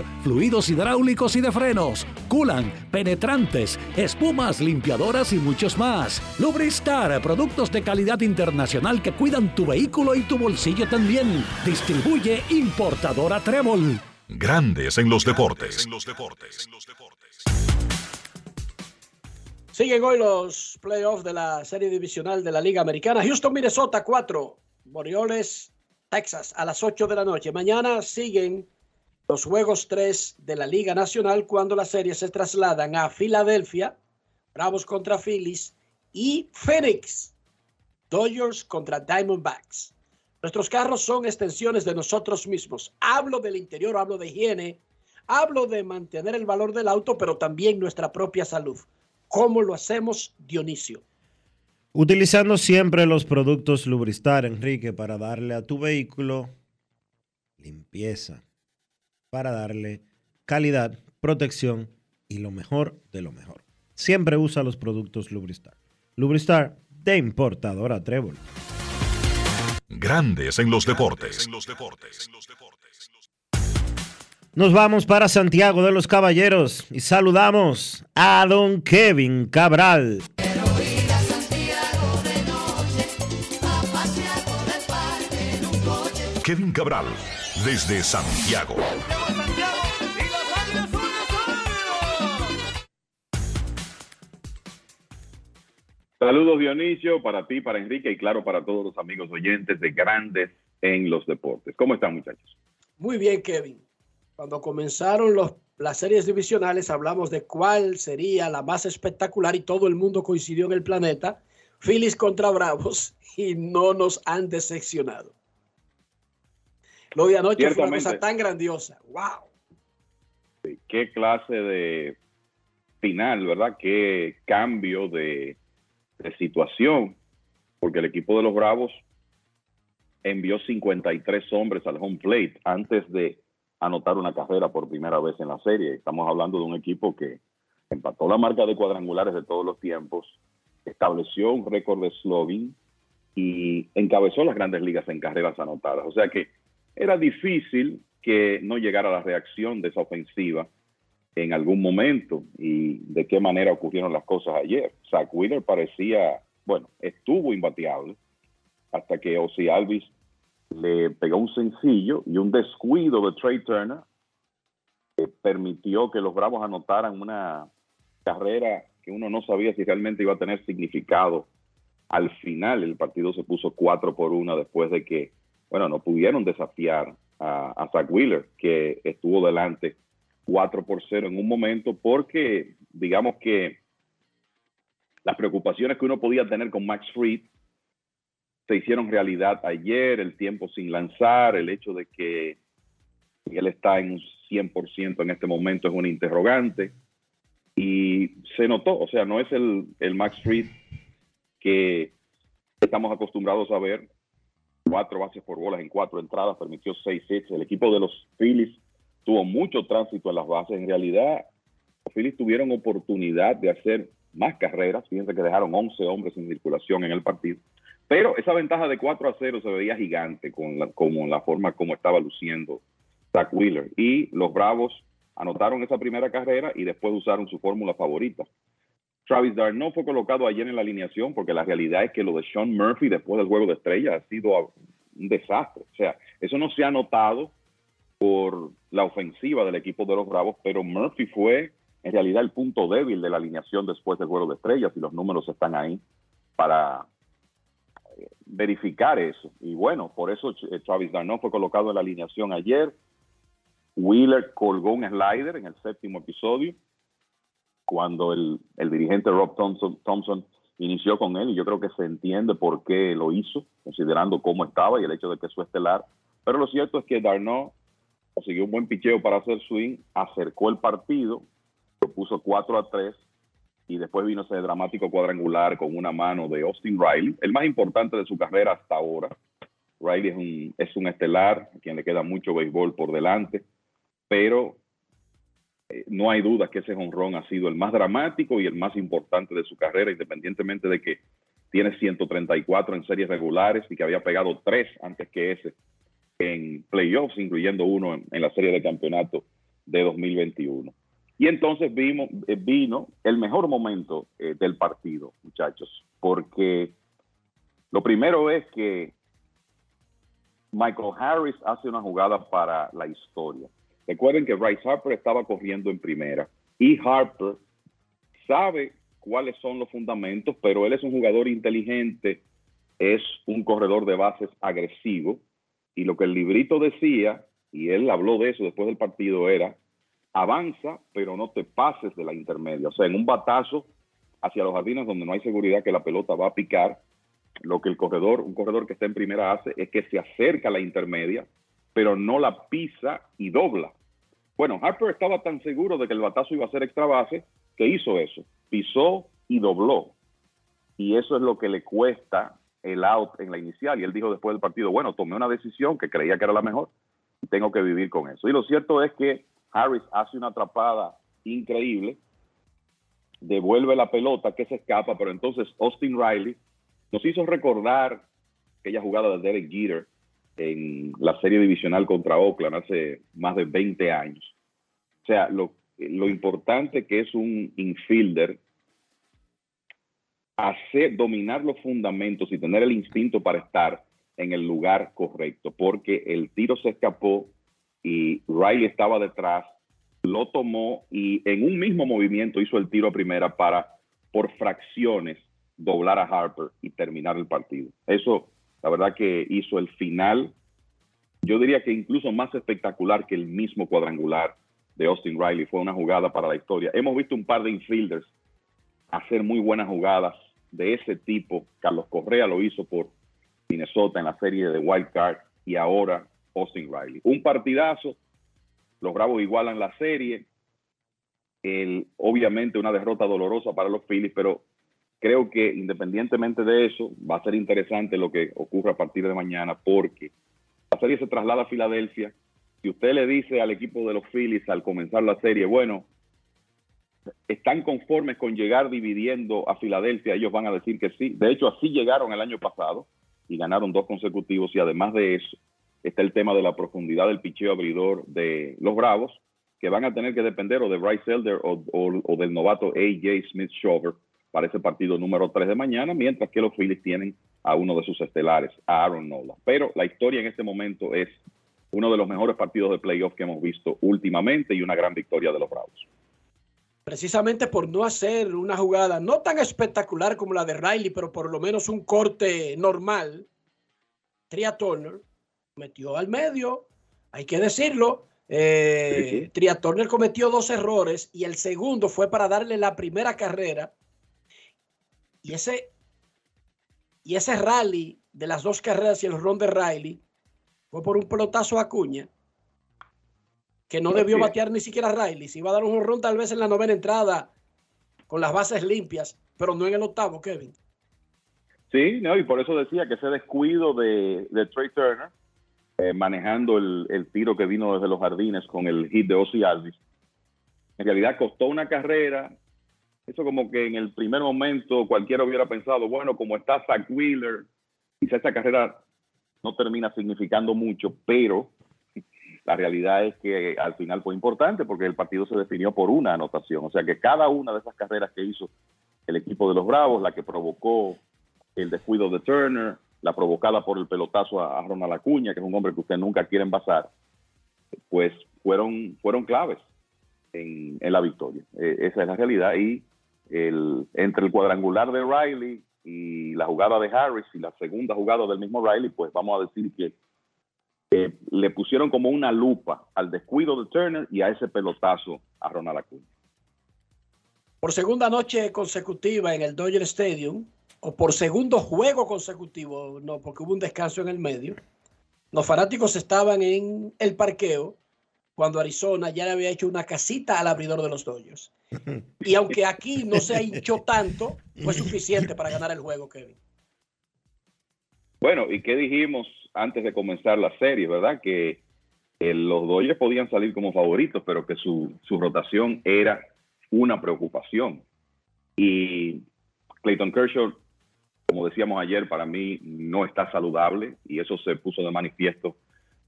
fluidos hidráulicos y de frenos, culan, penetrantes, espumas, limpiadoras y muchos más. Lubristar, productos de calidad internacional que cuidan tu vehículo y tu bolsillo también. Distribuye importadora Trébol. Grandes en los deportes. Siguen hoy los playoffs de la serie divisional de la Liga Americana. Houston, Minnesota 4, Morioles, Texas a las 8 de la noche. Mañana siguen los juegos 3 de la Liga Nacional cuando las series se trasladan a Filadelfia, Bravos contra Phillies y Phoenix, Dodgers contra Diamondbacks. Nuestros carros son extensiones de nosotros mismos. Hablo del interior, hablo de higiene, Hablo de mantener el valor del auto, pero también nuestra propia salud. ¿Cómo lo hacemos, Dionisio? Utilizando siempre los productos Lubristar, Enrique, para darle a tu vehículo limpieza, para darle calidad, protección y lo mejor de lo mejor. Siempre usa los productos Lubristar. Lubristar de importadora Trébol. Grandes en los deportes. Nos vamos para Santiago de los Caballeros y saludamos a don Kevin Cabral. Kevin Cabral, desde Santiago. Saludos Dionisio, para ti, para Enrique y claro para todos los amigos oyentes de Grandes en los Deportes. ¿Cómo están muchachos? Muy bien, Kevin. Cuando comenzaron los, las series divisionales hablamos de cuál sería la más espectacular y todo el mundo coincidió en el planeta. Phillies contra Bravos y no nos han decepcionado. Lo de anoche fue una cosa tan grandiosa. ¡Wow! Qué clase de final, ¿verdad? Qué cambio de, de situación, porque el equipo de los Bravos envió 53 hombres al home plate antes de anotar una carrera por primera vez en la serie. Estamos hablando de un equipo que empató la marca de cuadrangulares de todos los tiempos, estableció un récord de slogan y encabezó las grandes ligas en carreras anotadas. O sea que era difícil que no llegara la reacción de esa ofensiva en algún momento y de qué manera ocurrieron las cosas ayer. Zach Wheeler parecía, bueno, estuvo imbateable hasta que Ozzy Alvis le pegó un sencillo y un descuido de Trey Turner que permitió que los Bravos anotaran una carrera que uno no sabía si realmente iba a tener significado. Al final el partido se puso 4 por 1 después de que, bueno, no pudieron desafiar a, Zach Wheeler, que estuvo delante 4 por 0 en un momento porque digamos que las preocupaciones que uno podía tener con Max Fried se hicieron realidad ayer, el tiempo sin lanzar, el hecho de que él está en un 100% en este momento es un interrogante. Y se notó, o sea, no es el, el Max Fried que estamos acostumbrados a ver, cuatro bases por bolas en cuatro entradas, permitió seis hits, el equipo de los Phillies tuvo mucho tránsito en las bases. En realidad, los Phillies tuvieron oportunidad de hacer más carreras. Fíjense que dejaron 11 hombres en circulación en el partido. Pero esa ventaja de 4 a 0 se veía gigante con la, como la forma como estaba luciendo Zach Wheeler. Y los Bravos anotaron esa primera carrera y después usaron su fórmula favorita. Travis Darno fue colocado ayer en la alineación porque la realidad es que lo de Sean Murphy después del juego de estrella ha sido un desastre. O sea, eso no se ha notado por la ofensiva del equipo de los Bravos, pero Murphy fue en realidad el punto débil de la alineación después del juego de estrellas y los números están ahí para eh, verificar eso. Y bueno, por eso eh, Travis Darno fue colocado en la alineación ayer. Wheeler colgó un slider en el séptimo episodio cuando el, dirigente Rob Thompson, Thompson inició con él y yo creo que se entiende por qué lo hizo, considerando cómo estaba y el hecho de que su estelar. Pero lo cierto es que Darno consiguió un buen picheo para hacer swing, acercó el partido, lo puso 4 a 3 y después vino ese dramático cuadrangular con una mano de Austin Riley, el más importante de su carrera hasta ahora. Riley es un, es un estelar, a quien le queda mucho béisbol por delante, pero no hay duda que ese honrón ha sido el más dramático y el más importante de su carrera, independientemente de que tiene 134 en series regulares y que había pegado 3 antes que ese en playoffs, incluyendo uno en, la serie de campeonato de 2021. Y entonces vimos, eh, vino el mejor momento eh, del partido, muchachos, porque lo primero es que Michael Harris hace una jugada para la historia. Recuerden que Bryce Harper estaba corriendo en primera y Harper sabe cuáles son los fundamentos, pero él es un jugador inteligente, es un corredor de bases agresivo y lo que el librito decía, y él habló de eso después del partido, era avanza, pero no te pases de la intermedia. O sea, en un batazo hacia los jardines donde no hay seguridad que la pelota va a picar, lo que el corredor, un corredor que está en primera hace es que se acerca a la intermedia, pero no la pisa y dobla. Bueno, Harper estaba tan seguro de que el batazo iba a ser extra base que hizo eso. Pisó y dobló. Y eso es lo que le cuesta el out en la inicial. Y él dijo después del partido, bueno, tomé una decisión que creía que era la mejor y tengo que vivir con eso. Y lo cierto es que Harris hace una atrapada increíble, devuelve la pelota que se escapa, pero entonces Austin Riley nos hizo recordar aquella jugada de Derek Jeter en la serie divisional contra Oakland hace más de 20 años. O sea, lo, importante que es un infielder hacer, dominar los fundamentos y tener el instinto para estar en el lugar correcto, porque el tiro se escapó y Riley estaba detrás, lo tomó y en un mismo movimiento hizo el tiro a primera para, por fracciones, doblar a Harper y terminar el partido. Eso, la verdad que hizo el final, yo diría que incluso más espectacular que el mismo cuadrangular de Austin Riley. Fue una jugada para la historia. Hemos visto un par de infielders hacer muy buenas jugadas de ese tipo. Carlos Correa lo hizo por Minnesota en la serie de Wild Card y ahora Austin Riley. Un partidazo, los Bravos igualan la serie. El, obviamente una derrota dolorosa para los Phillies, pero creo que independientemente de eso, va a ser interesante lo que ocurra a partir de mañana porque la serie se traslada a Filadelfia. Si usted le dice al equipo de los Phillies al comenzar la serie, bueno, están conformes con llegar dividiendo a Filadelfia, ellos van a decir que sí. De hecho, así llegaron el año pasado y ganaron dos consecutivos y además de eso está el tema de la profundidad del picheo abridor de los Bravos, que van a tener que depender o de Bryce Elder o, del novato AJ Smith Shover para ese partido número 3 de mañana, mientras que los Phillies tienen a uno de sus estelares, a Aaron Nola. Pero la historia en este momento es uno de los mejores partidos de playoff que hemos visto últimamente y una gran victoria de los Bravos precisamente por no hacer una jugada no tan espectacular como la de Riley, pero por lo menos un corte normal, Tria Turner metió al medio, hay que decirlo. Eh, Tria Turner cometió dos errores y el segundo fue para darle la primera carrera. Y ese, y ese rally de las dos carreras y el ron de Riley fue por un pelotazo a Cuña que no debió batear ni siquiera Riley. Se iba a dar un honrón tal vez en la novena entrada con las bases limpias, pero no en el octavo, Kevin. Sí, no, y por eso decía que ese descuido de, Trey Turner, eh, manejando el, tiro que vino desde los jardines con el hit de Ozzy Alvis, en realidad costó una carrera. Eso como que en el primer momento cualquiera hubiera pensado, bueno, como está Zach Wheeler, quizá esa carrera no termina significando mucho, pero la realidad es que al final fue importante porque el partido se definió por una anotación. O sea que cada una de esas carreras que hizo el equipo de los Bravos, la que provocó el descuido de Turner, la provocada por el pelotazo a, Ronald Acuña, que es un hombre que usted nunca quiere envasar, pues fueron, fueron claves en, la victoria. E, esa es la realidad. Y entre el cuadrangular de Riley y la jugada de Harris y la segunda jugada del mismo Riley, pues vamos a decir que le pusieron como una lupa al descuido de Turner y a ese pelotazo a Ronald Acuña. Por segunda noche consecutiva en el Dodger Stadium, o por segundo juego consecutivo, no, porque hubo un descanso en el medio, los fanáticos estaban en el parqueo cuando Arizona ya le había hecho una casita al abridor de los Dodgers. Y aunque aquí no se ha hinchó tanto, fue suficiente para ganar el juego, Kevin. Bueno, ¿y qué dijimos antes de comenzar la serie, verdad? Que eh, los Dodgers podían salir como favoritos, pero que su, rotación era una preocupación. Y Clayton Kershaw, como decíamos ayer, para mí no está saludable y eso se puso de manifiesto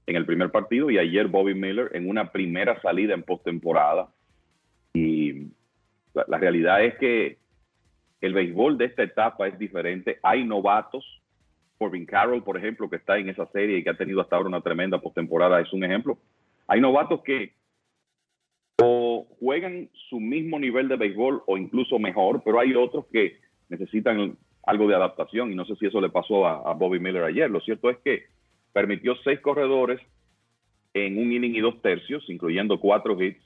en el primer partido y ayer Bobby Miller en una primera salida en postemporada. Y la realidad es que el béisbol de esta etapa es diferente. Hay novatos Corbin Carroll, por ejemplo, que está en esa serie y que ha tenido hasta ahora una tremenda postemporada, es un ejemplo. Hay novatos que o juegan su mismo nivel de béisbol o incluso mejor, pero hay otros que necesitan algo de adaptación y no sé si eso le pasó a, Bobby Miller ayer. Lo cierto es que permitió seis corredores en un inning y dos tercios, incluyendo cuatro hits,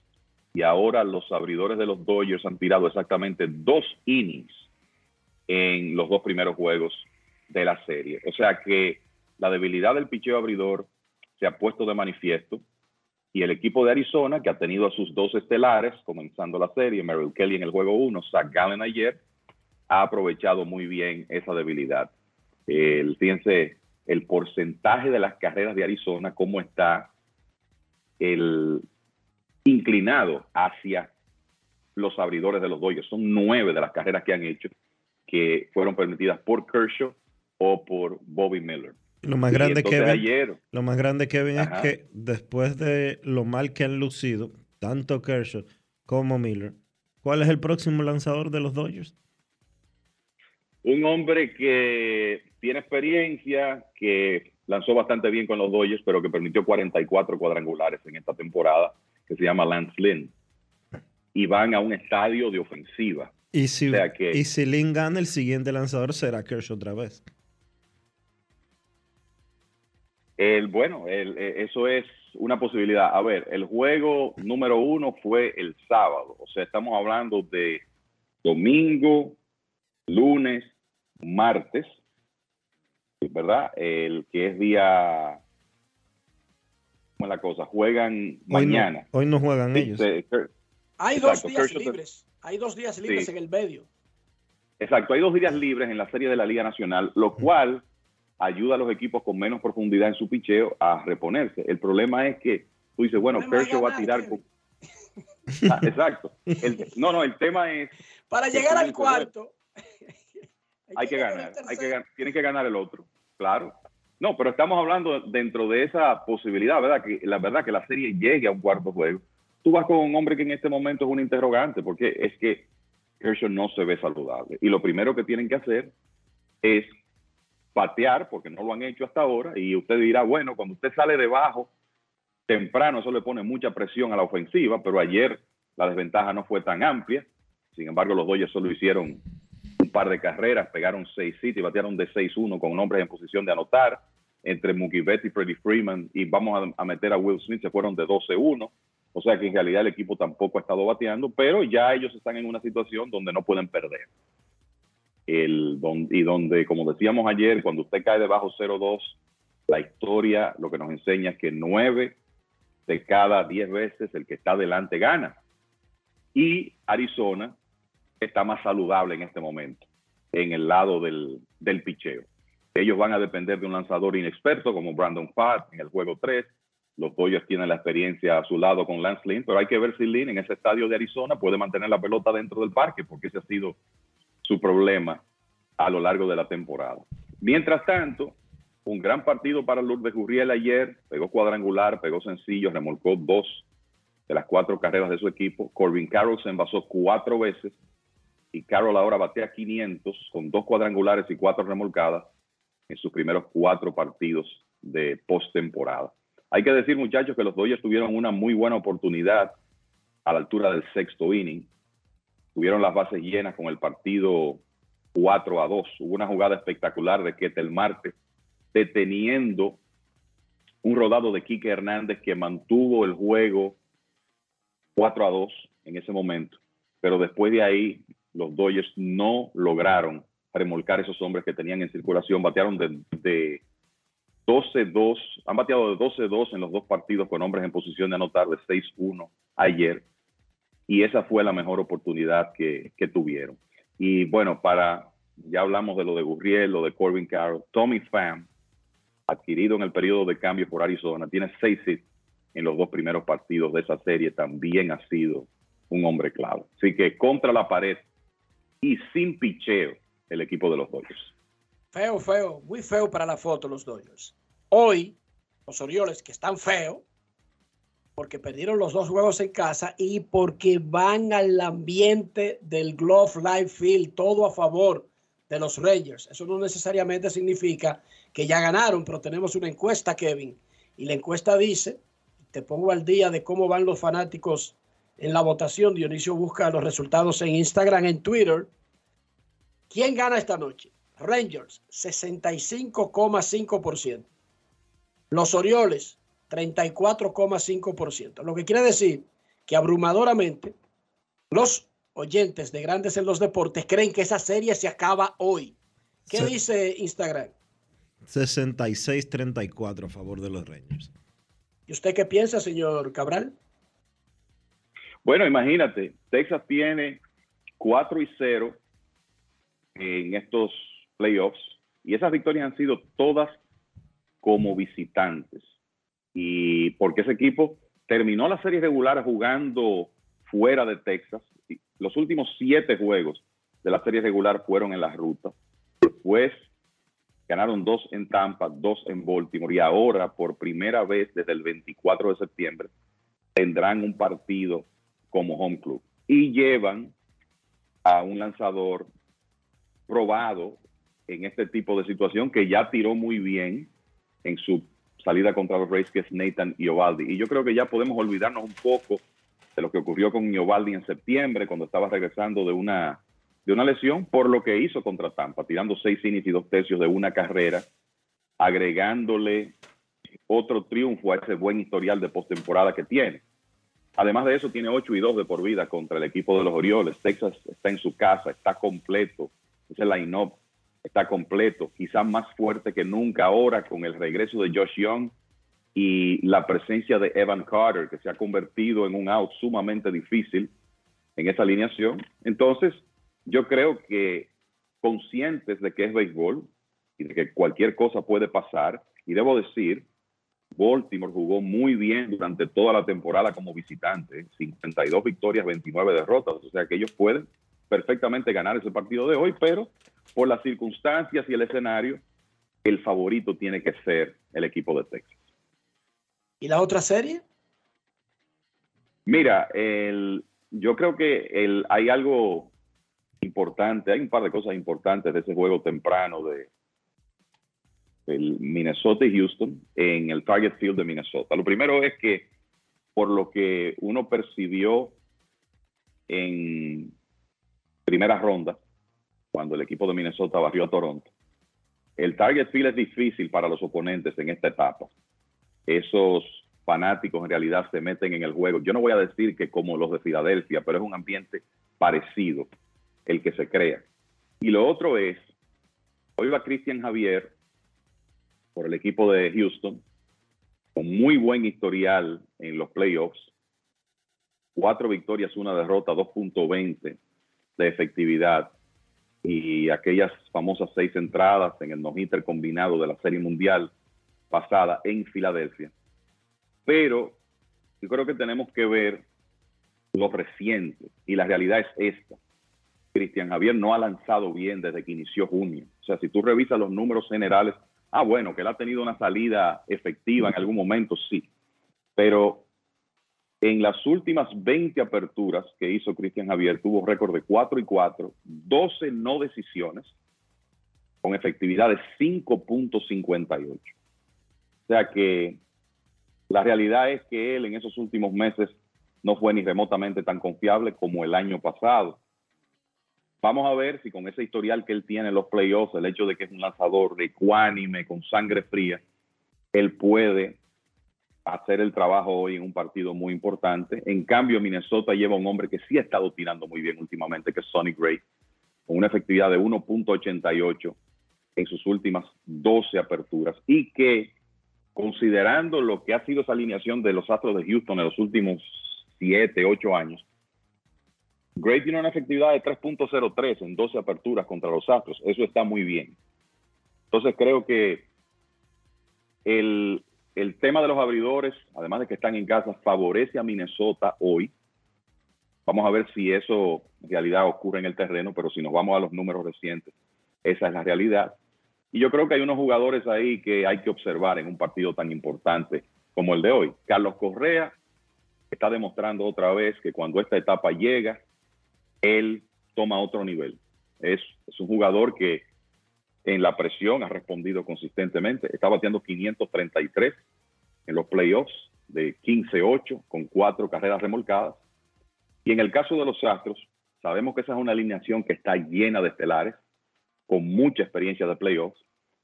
y ahora los abridores de los Dodgers han tirado exactamente dos innings en los dos primeros juegos de la serie. O sea que la debilidad del picheo abridor se ha puesto de manifiesto Y el equipo de Arizona, que ha tenido a sus dos estelares, comenzando la serie, Merrill Kelly en el juego 1, Zach Gallen ayer, ha aprovechado muy bien esa debilidad. El, fíjense, el porcentaje de las carreras de Arizona, cómo está el inclinado hacia los abridores de los Dodgers. Son nueve de las carreras que han hecho que fueron permitidas por Kershaw o por Bobby Miller. Lo más grande que ayer, lo más grande que ven es que después de lo mal que han lucido tanto Kershaw como Miller, ¿cuál es el próximo lanzador de los Dodgers? Un hombre que tiene experiencia, que lanzó bastante bien con los Dodgers, pero que permitió 44 cuadrangulares en esta temporada, que se llama Lance Lynn. Y van a un estadio de ofensiva. Y si, y si Lynn gana, el siguiente lanzador será Kershaw otra vez. El, bueno, el, eh, eso es una posibilidad. A ver, el juego número uno fue el sábado. O sea, estamos hablando de domingo, lunes, martes, ¿verdad? El que es día... ¿Cómo es la cosa? Juegan mañana. hoy no juegan ellos. Hay dos días libres. Hay dos días libres en el medio. Exacto, hay dos días libres en la serie de la Liga Nacional, lo cual ayuda a los equipos con menos profundidad en su picheo a reponerse. El problema es que tú dices, bueno, Kershaw va a tirar con... Ah, exacto. no, no, el tema es... Para llegar al cuarto. Hay que ganar, hay que, tiene que ganar el otro, claro. No, pero estamos hablando dentro de esa posibilidad, ¿verdad? Que la verdad que la serie llegue a un cuarto juego. Tú vas con un hombre que en este momento es un interrogante, porque es que Kershaw no se ve saludable. Y lo primero que tienen que hacer es patear, porque no lo han hecho hasta ahora, y usted dirá, bueno, cuando usted sale debajo temprano, eso le pone mucha presión a la ofensiva, pero ayer la desventaja no fue tan amplia. Sin embargo, los Dodgers solo hicieron par de carreras, pegaron seis sitios y batearon de 6-1 con hombres en posición de anotar. Entre Mookie y Freddie Freeman, y vamos a, meter a Will Smith, se fueron de 12-1. O sea que en realidad el equipo tampoco ha estado bateando, pero ya ellos están en una situación donde no pueden perder el, y donde, como decíamos ayer, cuando usted cae debajo 0-2, la historia lo que nos enseña es que nueve de cada diez veces el que está adelante gana. Y Arizona está más saludable en este momento, en el lado del, del picheo. Ellos van a depender de un lanzador inexperto como Brandon Paz en el juego 3. Los Dodgers tienen la experiencia a su lado con Lance Lynn, pero hay que ver si Lynn en ese estadio de Arizona puede mantener la pelota dentro del parque, porque ese ha sido su problema a lo largo de la temporada. Mientras tanto, un gran partido para Lourdes Gurriel ayer, pegó cuadrangular, pegó sencillo, remolcó dos de las cuatro carreras de su equipo. Corbin Carroll se envasó cuatro veces y Carroll ahora batea 500 con dos cuadrangulares y cuatro remolcadas en sus primeros cuatro partidos de postemporada. Hay que decir, muchachos, que los Dodgers tuvieron una muy buena oportunidad a la altura del sexto inning tuvieron las bases llenas con el partido 4 a 2. Hubo una jugada espectacular de Ketel Marte deteniendo un rodado de Quique Hernández que mantuvo el juego 4 a 2 en ese momento. Pero después de ahí, los Dodgers no lograron remolcar esos hombres que tenían en circulación. Batearon de, de 12-2, han bateado de 12-2 en los dos partidos con hombres en posición de anotar de 6-1 ayer y esa fue la mejor oportunidad que, tuvieron. Y bueno, para, ya hablamos de lo de Gurriel, lo de Corbin Carroll, Tommy Pham, adquirido en el periodo de cambio por Arizona, tiene seis hits en los dos primeros partidos de esa serie, también ha sido un hombre clave. Así que contra la pared y sin picheo el equipo de los Dodgers. Feo, feo, muy feo para la foto los Dodgers. Hoy, los Orioles, que están feos, porque perdieron los dos juegos en casa y porque van al ambiente del Glove Life Field, todo a favor de los Rangers. Eso no necesariamente significa que ya ganaron, pero tenemos una encuesta, Kevin, y la encuesta dice, te pongo al día de cómo van los fanáticos en la votación. Dionisio busca los resultados en Instagram, en Twitter. ¿Quién gana esta noche? Rangers, 65,5%. Los Orioles, 34,5%. Lo que quiere decir que abrumadoramente los oyentes de Grandes en los Deportes creen que esa serie se acaba hoy. ¿Qué dice Instagram? 66-34 a favor de los Rangers. ¿Y usted qué piensa, señor Cabral? Bueno, imagínate, Texas tiene 4 y 0 en estos playoffs y esas victorias han sido todas como visitantes. Y porque ese equipo terminó la serie regular jugando fuera de Texas. Los últimos siete juegos de la serie regular fueron en la ruta. Después ganaron dos en Tampa, dos en Baltimore y ahora por primera vez desde el 24 de septiembre tendrán un partido como home club y llevan a un lanzador probado en este tipo de situación que ya tiró muy bien en su salida contra los Rays, que es Nathan Iovaldi. Y yo creo que ya podemos olvidarnos un poco de lo que ocurrió con Iovaldi en septiembre, cuando estaba regresando de una, de una lesión, por lo que hizo contra Tampa, tirando seis innings y dos tercios de una carrera, agregándole otro triunfo a ese buen historial de postemporada que tiene. Además de eso, tiene 8 y 2 de por vida contra el equipo de los Orioles. Texas está en su casa, está completo. Ese line-up está completo, quizás más fuerte que nunca ahora con el regreso de Josh Young y la presencia de Evan Carter, que se ha convertido en un out sumamente difícil en esa alineación. Entonces, yo creo que conscientes de que es béisbol y de que cualquier cosa puede pasar, y debo decir Baltimore jugó muy bien durante toda la temporada como visitante, 52 victorias, 29 derrotas, o sea que ellos pueden perfectamente ganar ese partido de hoy, pero por las circunstancias y el escenario, el favorito tiene que ser el equipo de Texas. ¿Y la otra serie? Mira, el, yo creo que el, hay algo importante, hay un par de cosas importantes de ese juego temprano de, el Minnesota y Houston en el Target Field de Minnesota. Lo primero es que por lo que uno percibió en primera ronda, cuando el equipo de Minnesota barrió a Toronto, el Target Field es difícil para los oponentes en esta etapa. Esos fanáticos en realidad se meten en el juego. Yo no voy a decir que como los de Filadelfia, pero es un ambiente parecido el que se crea. Y lo otro es, hoy va Cristian Javier por el equipo de Houston, con muy buen historial en los playoffs. Cuatro victorias, una derrota, 2.20 de efectividad y aquellas famosas seis entradas en el no-hitter combinado de la Serie Mundial pasada en Filadelfia. Pero yo creo que tenemos que ver lo reciente y la realidad es esta. Cristian Javier no ha lanzado bien desde que inició junio. O sea, si tú revisas los números generales Ah, bueno, que él ha tenido una salida efectiva en algún momento, sí. Pero en las últimas 20 aperturas que hizo Cristian Javier, tuvo récord de 4 y 4, 12 no decisiones, con efectividad de 5.58. O sea que la realidad es que él en esos últimos meses no fue ni remotamente tan confiable como el año pasado. Vamos a ver si con ese historial que él tiene en los playoffs, el hecho de que es un lanzador ecuánime, con sangre fría, él puede hacer el trabajo hoy en un partido muy importante. En cambio, Minnesota lleva un hombre que sí ha estado tirando muy bien últimamente, que es Sonny Gray, con una efectividad de 1.88 en sus últimas 12 aperturas y que, considerando lo que ha sido esa alineación de los Astros de Houston en los últimos 7, 8 años, Gray tiene una efectividad de 3.03 en 12 aperturas contra los Astros. Eso está muy bien. Entonces creo que el, el tema de los abridores, además de que están en casa, favorece a Minnesota hoy. Vamos a ver si eso en realidad ocurre en el terreno, pero si nos vamos a los números recientes, esa es la realidad. Y yo creo que hay unos jugadores ahí que hay que observar en un partido tan importante como el de hoy. Carlos Correa está demostrando otra vez que cuando esta etapa llega, él toma otro nivel. Es, un jugador que en la presión ha respondido consistentemente. Está bateando 533 en los playoffs de 15-8 con cuatro carreras remolcadas. Y en el caso de los Astros, sabemos que esa es una alineación que está llena de estelares, con mucha experiencia de playoffs,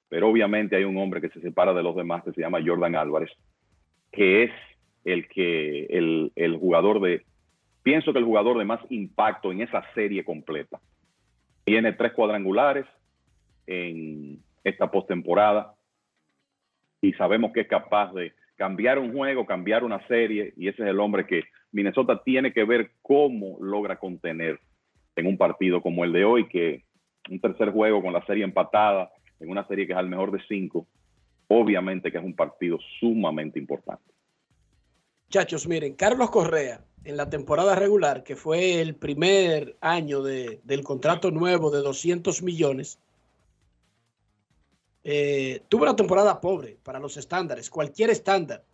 pero obviamente hay un hombre que se separa de los demás que se llama Jordan Álvarez, que es el que el, el jugador de pienso que el jugador de más impacto en esa serie completa. Tiene tres cuadrangulares en esta postemporada y sabemos que es capaz de cambiar un juego, cambiar una serie, y ese es el hombre que Minnesota tiene que ver cómo logra contener en un partido como el de hoy, que un tercer juego con la serie empatada, en una serie que es al mejor de cinco, obviamente que es un partido sumamente importante. Muchachos, miren, Carlos Correa en la temporada regular, que fue el primer año de, del contrato nuevo de 200 millones, eh, tuvo una temporada pobre para los estándares, cualquier estándar,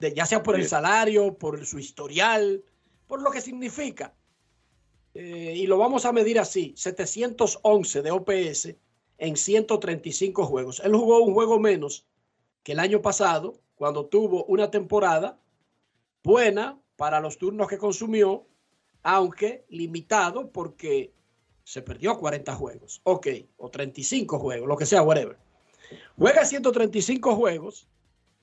de, ya sea por el salario, por su historial, por lo que significa. Eh, y lo vamos a medir así, 711 de OPS en 135 juegos. Él jugó un juego menos que el año pasado, cuando tuvo una temporada buena para los turnos que consumió, aunque limitado porque se perdió 40 juegos, ok, o 35 juegos, lo que sea, whatever. Juega 135 juegos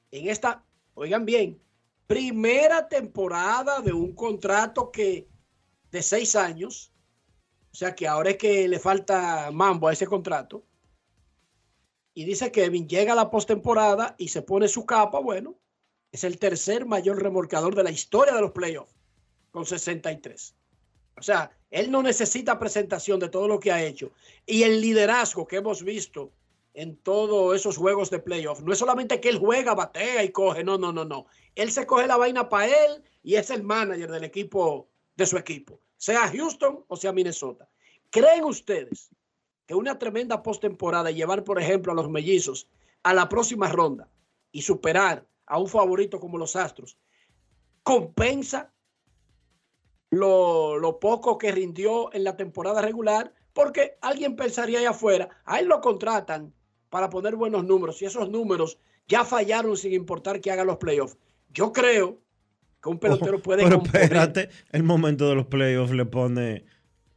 en esta, oigan bien, primera temporada de un contrato que de seis años, o sea que ahora es que le falta mambo a ese contrato. Y dice Kevin, llega a la postemporada y se pone su capa, bueno, es el tercer mayor remolcador de la historia de los playoffs, con 63. O sea, él no necesita presentación de todo lo que ha hecho. Y el liderazgo que hemos visto en todos esos juegos de playoff. No es solamente que él juega, batea y coge, no, no, no, no. Él se coge la vaina para él y es el manager del equipo, de su equipo, sea Houston o sea Minnesota. ¿Creen ustedes que una tremenda postemporada, llevar, por ejemplo, a los mellizos a la próxima ronda y superar a un favorito como los Astros, compensa lo, lo poco que rindió en la temporada regular? Porque alguien pensaría allá afuera, a él lo contratan para poner buenos números y esos números ya fallaron sin importar que haga los playoffs. Yo creo que un pelotero puede. Pero espérate, el momento de los playoffs le pone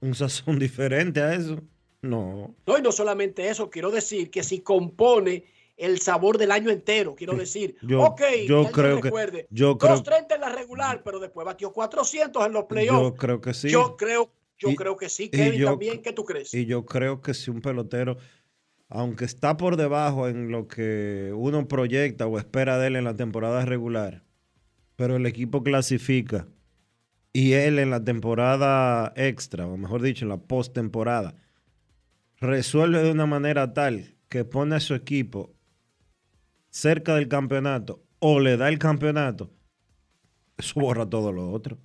un sazón diferente a eso. No. No, y no solamente eso, quiero decir que si compone el sabor del año entero, quiero decir, yo, ok, yo creo que yo 230 en la regular, pero después batió 400 en los playoffs. Yo creo que sí. Yo creo, yo creo que sí, Kevin, también, ¿qué tú crees? Y yo creo que si un pelotero aunque está por debajo en lo que uno proyecta o espera de él en la temporada regular, pero el equipo clasifica y él en la temporada extra, o mejor dicho, en la postemporada, resuelve de una manera tal que pone a su equipo cerca del campeonato o le da el campeonato, eso borra todo lo otro.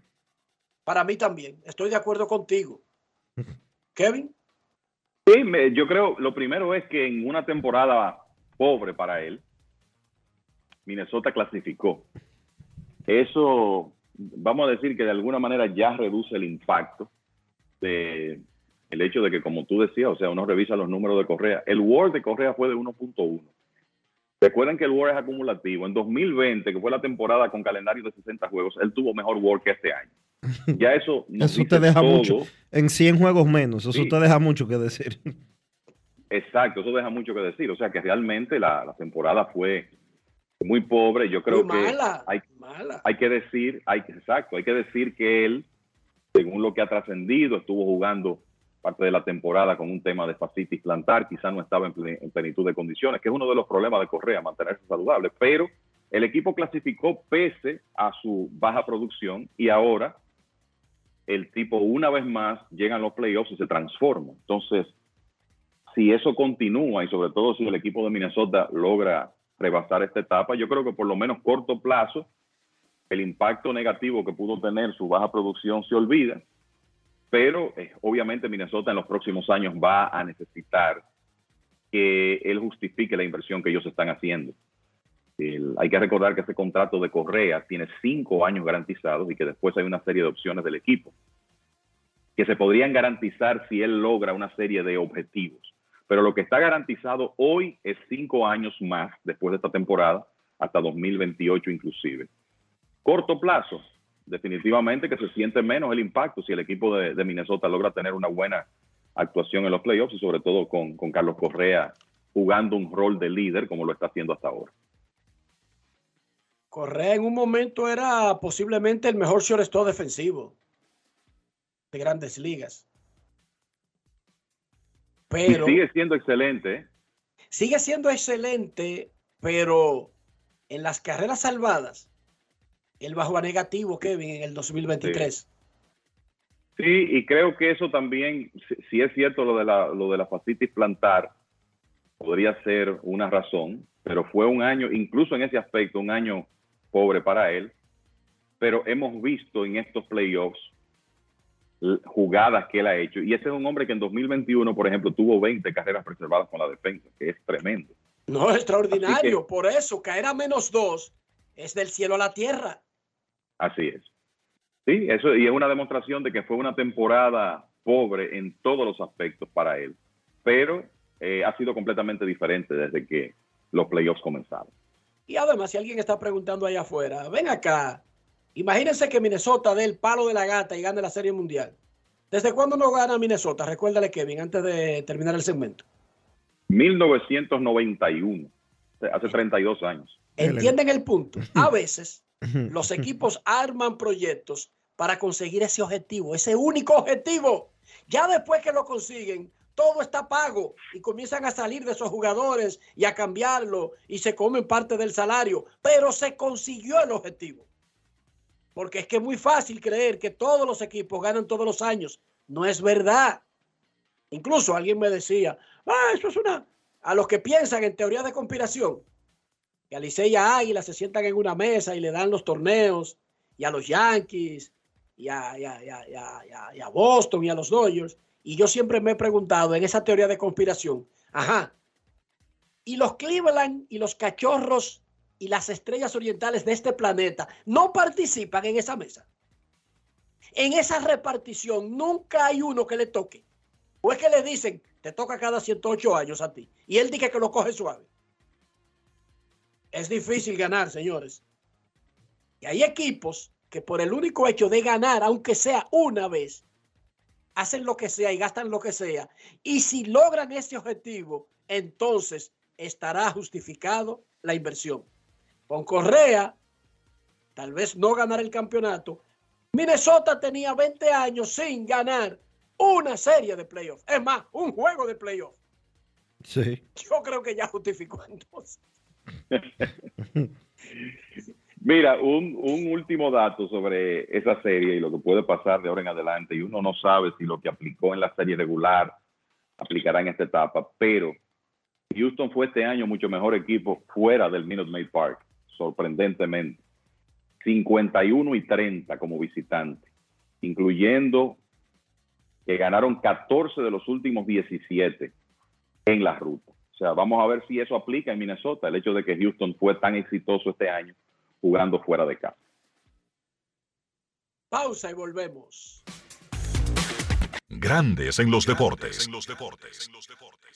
Para mí también, estoy de acuerdo contigo. Kevin. Sí, yo creo, lo primero es que en una temporada pobre para él, Minnesota clasificó. Eso, vamos a decir que de alguna manera ya reduce el impacto de el hecho de que, como tú decías, o sea, uno revisa los números de Correa. El Word de Correa fue de 1.1. Recuerden que el Word es acumulativo. En 2020, que fue la temporada con calendario de 60 juegos, él tuvo mejor Word que este año. Ya eso Eso te deja mucho. En 100 juegos menos. Eso te deja mucho que decir. Exacto, eso deja mucho que decir. O sea que realmente la, temporada fue muy pobre. Yo creo que hay, hay que decir, hay, exacto, hay que decir que él, según lo que ha trascendido, estuvo jugando parte de la temporada con un tema de fascitis plantar, quizá no estaba en, plenitud de condiciones, que es uno de los problemas de Correa, mantenerse saludable, pero el equipo clasificó pese a su baja producción y ahora el tipo una vez más llega a los playoffs y se transforma. Entonces, si eso continúa y sobre todo si el equipo de Minnesota logra rebasar esta etapa, yo creo que por lo menos corto plazo el impacto negativo que pudo tener su baja producción se olvida pero eh, obviamente Minnesota en los próximos años va a necesitar que él justifique la inversión que ellos están haciendo. hay que recordar que ese contrato de Correa tiene cinco años garantizados y que después hay una serie de opciones del equipo que se podrían garantizar si él logra una serie de objetivos. Pero lo que está garantizado hoy es cinco años más después de esta temporada, hasta 2028 inclusive. Corto plazo, definitivamente que se siente menos el impacto si el equipo de, Minnesota logra tener una buena actuación en los playoffs y sobre todo con, Carlos Correa jugando un rol de líder como lo está haciendo hasta ahora. Correa en un momento era posiblemente el mejor shortstop defensivo de grandes ligas. Pero sigue siendo excelente. ¿eh? Sigue siendo excelente, pero en las carreras salvadas, él bajó a negativo, Kevin, en el 2023. Sí, y creo que eso también, si, si es cierto lo de la, lo de la fascitis plantar, podría ser una razón, pero fue un año, incluso en ese aspecto, un año pobre para él. Pero hemos visto en estos playoffs jugadas que él ha hecho. Y ese es un hombre que en 2021, por ejemplo, tuvo 20 carreras preservadas con la defensa, que es tremendo. No, extraordinario. Que- Por eso, caer a menos dos es del cielo a la tierra. Así es. Sí, eso y es una demostración de que fue una temporada pobre en todos los aspectos para él, pero eh, ha sido completamente diferente desde que los playoffs comenzaron. Y además, si alguien está preguntando allá afuera, ven acá. Imagínense que Minnesota dé el palo de la gata y gane la Serie Mundial. ¿Desde cuándo no gana Minnesota? Recuérdale, Kevin, antes de terminar el segmento. 1991, hace 32 años. ¿Entienden el punto? A veces los equipos arman proyectos para conseguir ese objetivo, ese único objetivo. Ya después que lo consiguen, todo está pago y comienzan a salir de esos jugadores y a cambiarlo y se comen parte del salario, pero se consiguió el objetivo. Porque es que es muy fácil creer que todos los equipos ganan todos los años. No es verdad. Incluso alguien me decía, ah, eso es una... A los que piensan en teoría de conspiración, que a Licey y a Águila se sientan en una mesa y le dan los torneos, y a los Yankees, y a, y a- y a- a Boston, y a los Dodgers. Y yo siempre me he preguntado en esa teoría de conspiración, ajá, y los Cleveland y los cachorros y las estrellas orientales de este planeta no participan en esa mesa. En esa repartición nunca hay uno que le toque. O es que le dicen, te toca cada 108 años a ti. Y él dice que lo coge suave. Es difícil ganar, señores. Y hay equipos que por el único hecho de ganar, aunque sea una vez, hacen lo que sea y gastan lo que sea. Y si logran ese objetivo, entonces estará justificado la inversión. Con Correa, tal vez no ganar el campeonato. Minnesota tenía 20 años sin ganar una serie de playoffs. Es más, un juego de playoffs. Sí. Yo creo que ya justificó entonces. Mira, un, un último dato sobre esa serie y lo que puede pasar de ahora en adelante, y uno no sabe si lo que aplicó en la serie regular aplicará en esta etapa, pero Houston fue este año mucho mejor equipo fuera del Minute Maid Park, sorprendentemente. 51 y 30 como visitante, incluyendo que ganaron 14 de los últimos 17 en la ruta. O sea, vamos a ver si eso aplica en Minnesota, el hecho de que Houston fue tan exitoso este año jugando fuera de casa. Pausa y volvemos. Grandes en los deportes.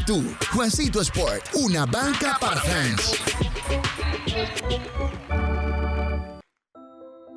tú. Juancito Sport, una banca para fans.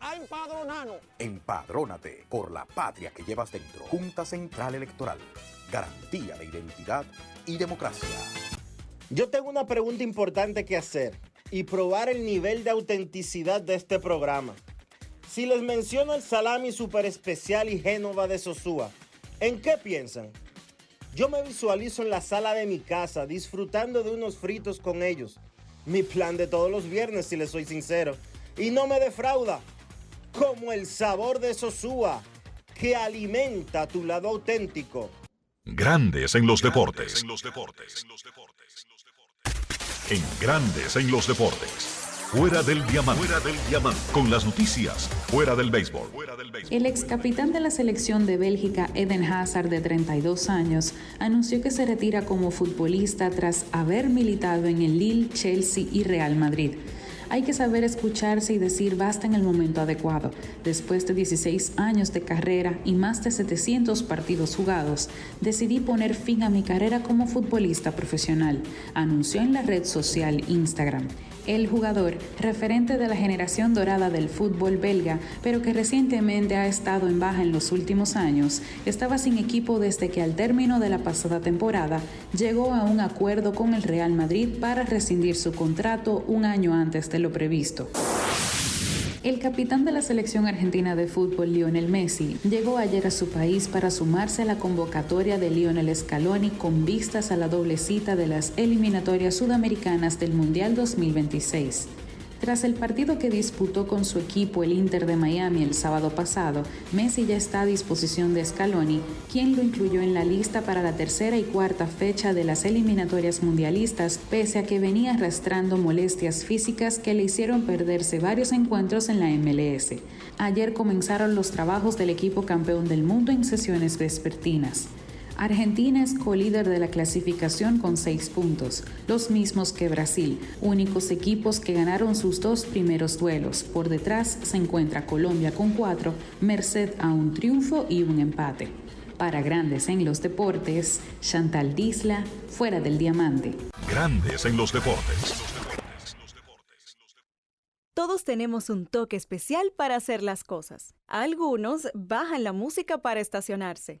a empadronarnos. Empadrónate por la patria que llevas dentro. Junta Central Electoral. Garantía de identidad y democracia. Yo tengo una pregunta importante que hacer y probar el nivel de autenticidad de este programa. Si les menciono el salami super especial y Génova de Sosúa, ¿en qué piensan? Yo me visualizo en la sala de mi casa disfrutando de unos fritos con ellos. Mi plan de todos los viernes, si les soy sincero. Y no me defrauda. Como el sabor de Sosúa, que alimenta tu lado auténtico. Grandes en los deportes. En Grandes en los deportes. Fuera del diamante. Fuera del diamante. Con las noticias. Fuera del béisbol. El ex capitán de la selección de Bélgica, Eden Hazard, de 32 años, anunció que se retira como futbolista tras haber militado en el Lille, Chelsea y Real Madrid. Hay que saber escucharse y decir basta en el momento adecuado. Después de 16 años de carrera y más de 700 partidos jugados, decidí poner fin a mi carrera como futbolista profesional, anunció en la red social Instagram. El jugador, referente de la generación dorada del fútbol belga, pero que recientemente ha estado en baja en los últimos años, estaba sin equipo desde que al término de la pasada temporada llegó a un acuerdo con el Real Madrid para rescindir su contrato un año antes de lo previsto. El capitán de la selección argentina de fútbol, Lionel Messi, llegó ayer a su país para sumarse a la convocatoria de Lionel Scaloni con vistas a la doble cita de las eliminatorias sudamericanas del Mundial 2026. Tras el partido que disputó con su equipo el Inter de Miami el sábado pasado, Messi ya está a disposición de Scaloni, quien lo incluyó en la lista para la tercera y cuarta fecha de las eliminatorias mundialistas, pese a que venía arrastrando molestias físicas que le hicieron perderse varios encuentros en la MLS. Ayer comenzaron los trabajos del equipo campeón del mundo en sesiones vespertinas. Argentina es colíder de la clasificación con seis puntos, los mismos que Brasil, únicos equipos que ganaron sus dos primeros duelos. Por detrás se encuentra Colombia con cuatro, merced a un triunfo y un empate. Para Grandes en los Deportes, Chantal Disla, fuera del diamante. Grandes en los deportes. Todos tenemos un toque especial para hacer las cosas. Algunos bajan la música para estacionarse.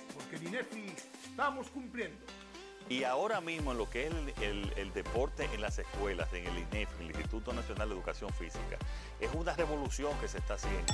que en INEFI estamos cumpliendo. Y ahora mismo en lo que es el, el, deporte en las escuelas, en el INEFI, el Instituto Nacional de Educación Física, es una revolución que se está haciendo.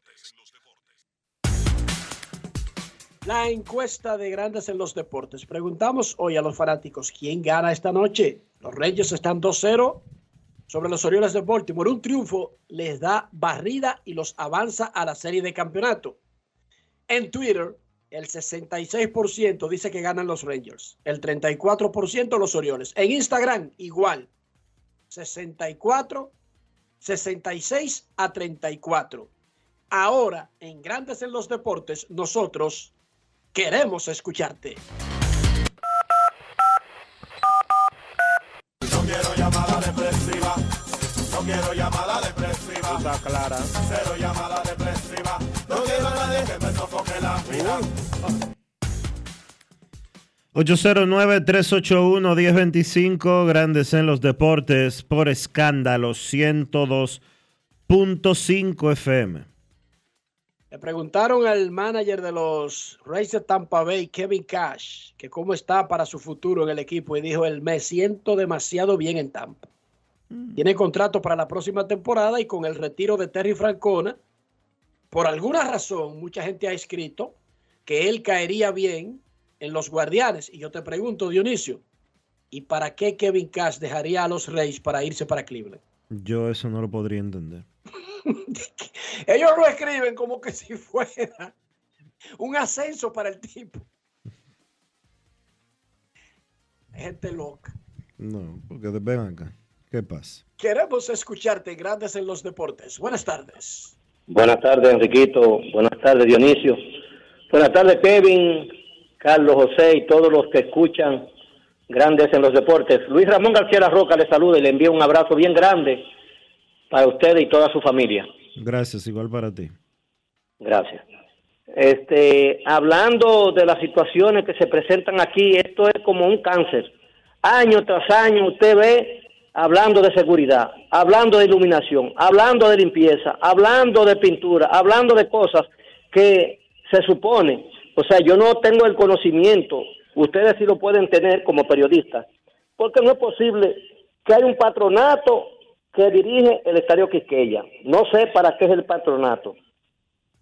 La encuesta de Grandes en los Deportes. Preguntamos hoy a los fanáticos quién gana esta noche. Los Reyes están 2-0 sobre los Orioles de Baltimore. Un triunfo les da barrida y los avanza a la serie de campeonato. En Twitter, el 66% dice que ganan los Rangers, el 34% los Orioles. En Instagram, igual, 64, 66 a 34. Ahora, en Grandes en los Deportes, nosotros queremos escucharte. No quiero llamada depresiva. No quiero llamada depresiva. Está clara. Cero llamada depresiva. No quiero a nadie que me sofoque la vida. 809-381-1025, Grandes en los Deportes, por escándalo 102.5 FM. Le preguntaron al manager de los Rays de Tampa Bay, Kevin Cash, que cómo está para su futuro en el equipo y dijo, él me siento demasiado bien en Tampa. Tiene contrato para la próxima temporada y con el retiro de Terry Francona, por alguna razón, mucha gente ha escrito que él caería bien en los guardianes. Y yo te pregunto, Dionisio, ¿y para qué Kevin Cash dejaría a los Rays para irse para Cleveland? Yo eso no lo podría entender. Ellos lo escriben como que si fuera un ascenso para el tipo. Gente loca. No, porque ven acá. ¿Qué pasa? Queremos escucharte, Grandes en los Deportes. Buenas tardes. Buenas tardes, Enriquito. Buenas tardes, Dionisio. Buenas tardes, Kevin, Carlos José y todos los que escuchan Grandes en los Deportes. Luis Ramón García Roca le saluda y le envía un abrazo bien grande para usted y toda su familia. Gracias, igual para ti. Gracias. Este, hablando de las situaciones que se presentan aquí, esto es como un cáncer. Año tras año usted ve hablando de seguridad, hablando de iluminación, hablando de limpieza, hablando de pintura, hablando de cosas que se supone, o sea, yo no tengo el conocimiento, ustedes sí lo pueden tener como periodistas, porque no es posible que haya un patronato que dirige el Estadio Quisqueya. No sé para qué es el patronato.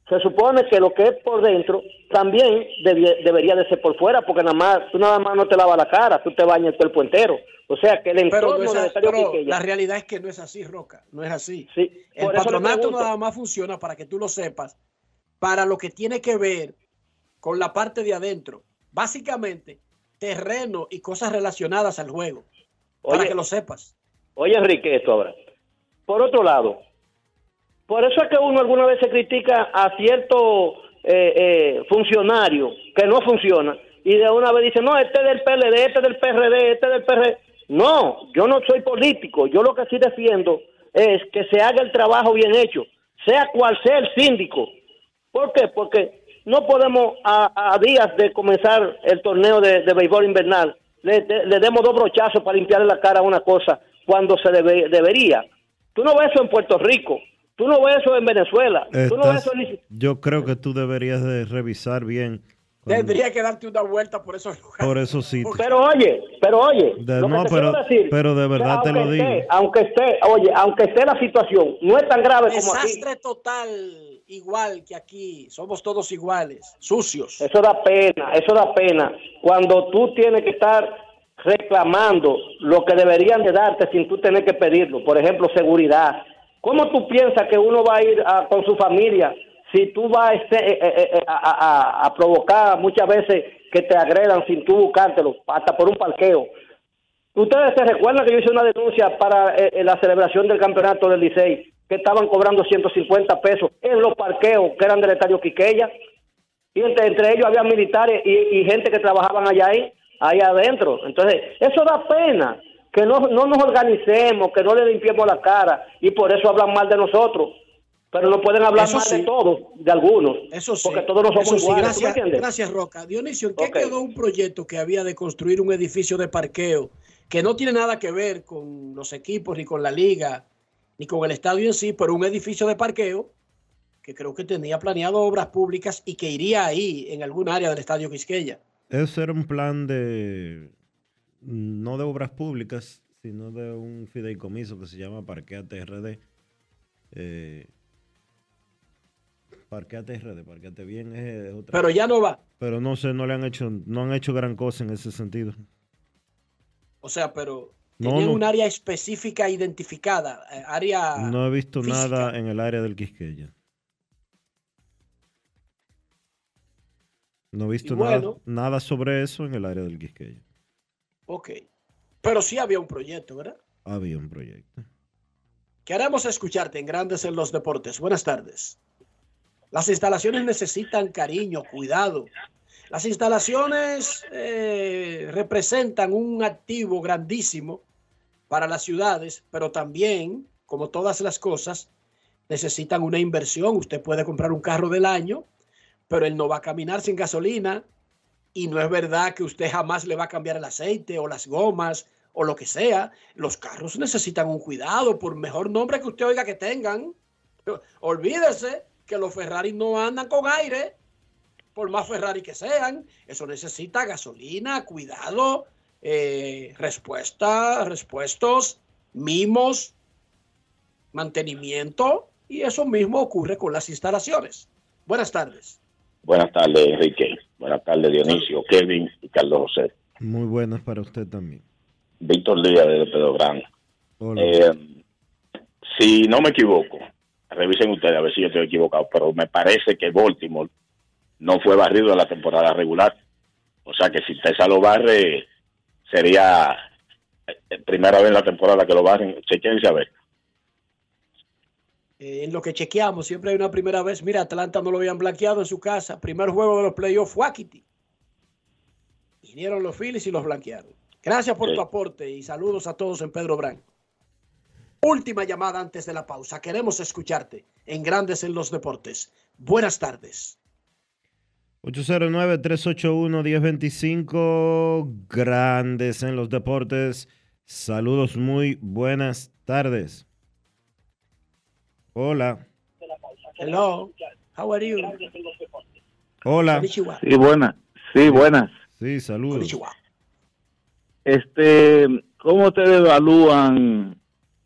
Se supone que lo que es por dentro también debie- debería de ser por fuera, porque nada más, tú nada más no te lavas la cara, tú te bañas el cuerpo entero. O sea que el Pero, entorno no es del Estadio pero Quisqueya... la realidad es que no es así, Roca. No es así. Sí, El patronato nada más funciona para que tú lo sepas, para lo que tiene que ver con la parte de adentro. Básicamente, terreno y cosas relacionadas al juego. para que lo sepas. Oye, Enrique, esto ahora. Por otro lado, por eso es que uno alguna vez se critica a cierto eh, eh, funcionario que no funciona y de una vez dice, no, este es del PLD, este es del PRD, este es del PRD. No, yo no soy político. Yo lo que sí defiendo es que se haga el trabajo bien hecho, sea cual sea el síndico. ¿Por qué? Porque no podemos a, a días de comenzar el torneo de, de béisbol invernal le, de- le demos dos brochazos para limpiarle la cara a una cosa cuando se debe- debería. Tú no ves eso en Puerto Rico, tú no ves eso en Venezuela, tú no ves eso en... yo creo que tú deberías de revisar bien Tendría que darte una vuelta por esos lugares. Por esos sitios. Pero oye, pero oye, De- lo que no, te pero, decir, pero de verdad te lo aunque digo. esté- aunque esté, oye, aunque esté la situación, no es tan grave como aquí. Desastre total, igual que aquí. Somos todos iguales, sucios. Eso da pena, eso da pena. Cuando tú tienes que estar reclamando lo que deberían de darte sin tú tener que pedirlo. Por ejemplo, seguridad. ¿Cómo tú piensas que uno va a ir a- con su familia si tú vas eh, eh, eh, a, a- a provocar muchas veces que te agredan sin tú buscártelo, hasta por un parqueo? Ustedes se recuerdan que yo hice una denuncia para la celebración del campeonato del Licey, que estaban cobrando 150 pesos en los parqueos que eran del estadio Quiqueya, y entre, entre ellos había militares y, y gente que trabajaban allá ahí, ahí adentro. Entonces, eso da pena, que no, no nos organicemos, que no le limpiemos la cara, y por eso hablan mal de nosotros. Pero no pueden hablar Eso mal sí. de todos, de algunos, Eso sí. porque todos no somos Eso iguales. ¿tú me gracias, gracias, Roca. Dionisio, ¿en qué quedó un proyecto que había de construir un edificio de parqueo que no tiene nada que ver con los equipos, ni con la liga, ni con el estadio en sí, pero un edificio de parqueo que creo que tenía planeado obras públicas y que iría ahí, en algún área del estadio Quisqueya? Ese era un plan de, no de obras públicas, sino de un fideicomiso que se llama Parqueate RD. Eh, Parqueate RD, Parqueate Bien es otra. Pero ya no va. Pero no sé, no le han hecho, no han hecho gran cosa en ese sentido. O sea, pero tenían no. un área específica identificada, eh, área... No he visto física. nada en el área del Quisqueya. No he visto nada sobre eso en el área del Quisqueya. Ok. Pero sí había un proyecto, ¿verdad? Había un proyecto. Queremos escucharte en Grandes en los Deportes. Buenas tardes. Las instalaciones necesitan cariño, cuidado. Las instalaciones eh, representan un activo grandísimo para las ciudades, pero también, como todas las cosas, necesitan una inversión. Usted puede comprar un carro del año, pero él no va a caminar sin gasolina y no es verdad que usted jamás le va a cambiar el aceite o las gomas o lo que sea. Los carros necesitan un cuidado, por mejor nombre que usted oiga que tengan. Olvídese que los Ferrari no andan con aire, por más Ferrari que sean. Eso necesita gasolina, cuidado, eh, respuesta, respuestos, mimos, mantenimiento, y eso mismo ocurre con las instalaciones. Buenas tardes. Buenas tardes, Enrique. Buenas tardes, Dionisio, Kevin y Carlos José. Muy buenas para usted también. Víctor Díaz de Pedro. Hola. Eh, si no me equivoco, revisen ustedes a ver si yo estoy equivocado, pero me parece que Baltimore no fue barrido en la temporada regular. O sea que si Tessa lo barre, sería eh, primera vez en la temporada que lo barren. Chequense a ver. Eh, en lo que chequeamos, siempre hay una primera vez. Mira, Atlanta no lo habían blanqueado en su casa. Primer juego de los playoffs fue Aquiti. Vinieron los Phillies y los blanquearon. Gracias por Sí. tu aporte y saludos a todos en Pedro Brán. Última llamada antes de la pausa. Queremos escucharte en Grandes en los Deportes. Buenas tardes. 809-381-1025, grandes en los deportes. Saludos, muy buenas tardes. Hola, Hello. How are you? hola. Sí, buenas. Sí, buenas. Sí, saludos. Este, ¿cómo ustedes evalúan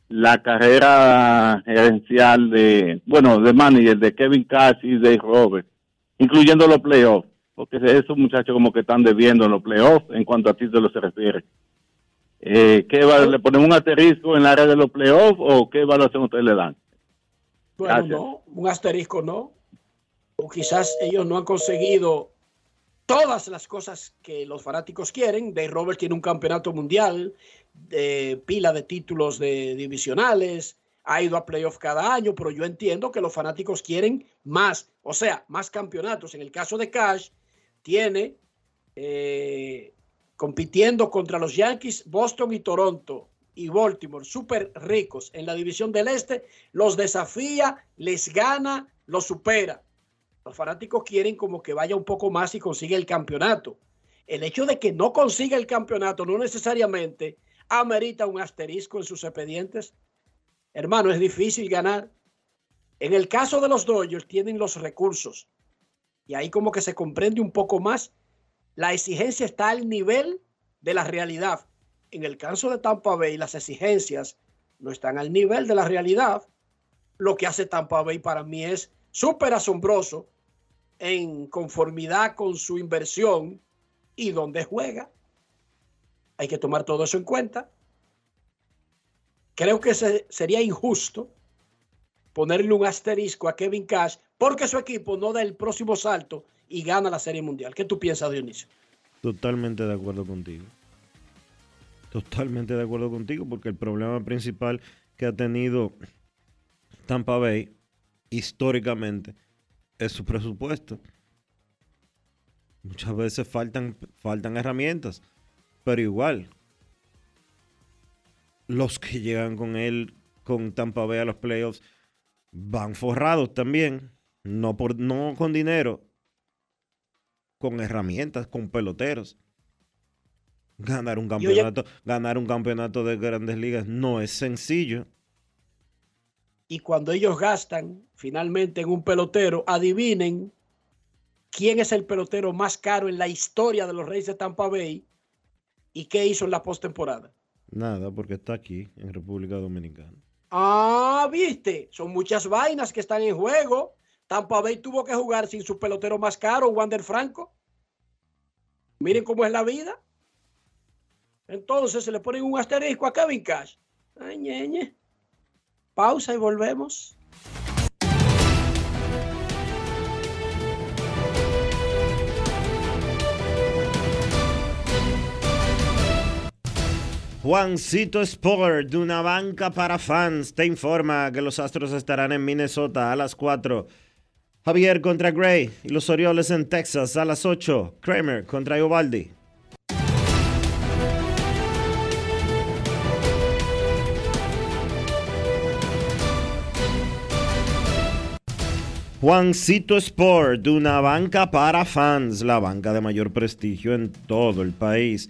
la carrera gerencial de, bueno, de manager de Kevin Cash y de Robert, incluyendo los playoffs? Porque esos muchachos como que están debiendo en los playoffs en cuanto a títulos se refiere. Eh, ¿qué eva- ¿Le ponemos un asterisco en el área de los playoffs o qué evaluación ustedes le dan? Bueno, Gracias. no, un asterisco no. O quizás ellos no han conseguido todas las cosas que los fanáticos quieren. Dave Roberts tiene un campeonato mundial, de pila de títulos de divisionales, ha ido a playoff cada año, pero yo entiendo que los fanáticos quieren más, o sea, más campeonatos. En el caso de Cash, tiene eh, compitiendo contra los Yankees, Boston y Toronto y Baltimore, súper ricos en la división del Este, los desafía, les gana, los supera. Los fanáticos quieren como que vaya un poco más y consiga el campeonato. El hecho de que no consiga el campeonato no necesariamente amerita un asterisco en sus expedientes. Hermano, es difícil ganar. En el caso de los Dodgers tienen los recursos. Y ahí como que se comprende un poco más. La exigencia está al nivel de la realidad. En el caso de Tampa Bay, las exigencias no están al nivel de la realidad. Lo que hace Tampa Bay para mí es súper asombroso en conformidad con su inversión y donde juega. Hay que tomar todo eso en cuenta. Creo que se, sería injusto ponerle un asterisco a Kevin Cash porque su equipo no da el próximo salto y gana la Serie Mundial. ¿Qué tú piensas, Dionisio? Totalmente de acuerdo contigo. Totalmente de acuerdo contigo porque el problema principal que ha tenido Tampa Bay históricamente es su presupuesto. Muchas veces faltan, faltan herramientas, pero igual, los que llegan con él, con Tampa Bay a los playoffs, van forrados también, no, por, no con dinero, con herramientas, con peloteros. Ganar un campeonato, ganar un campeonato de grandes ligas no es sencillo. Y cuando ellos gastan finalmente en un pelotero, adivinen quién es el pelotero más caro en la historia de los Reyes de Tampa Bay y qué hizo en la postemporada. Nada, porque está aquí, en República Dominicana. Ah, viste, son muchas vainas que están en juego. Tampa Bay tuvo que jugar sin su pelotero más caro, Wander Franco. Miren cómo es la vida. Entonces se le pone un asterisco a Kevin Cash. Ay, ñeñe. Pausa y volvemos. Juancito Sport, de una banca para fans, te informa que los Astros estarán en Minnesota a las 4. Javier contra Gray y los Orioles en Texas a las 8. Kramer contra Iovaldi. Juancito Sport, de una banca para fans, la banca de mayor prestigio en todo el país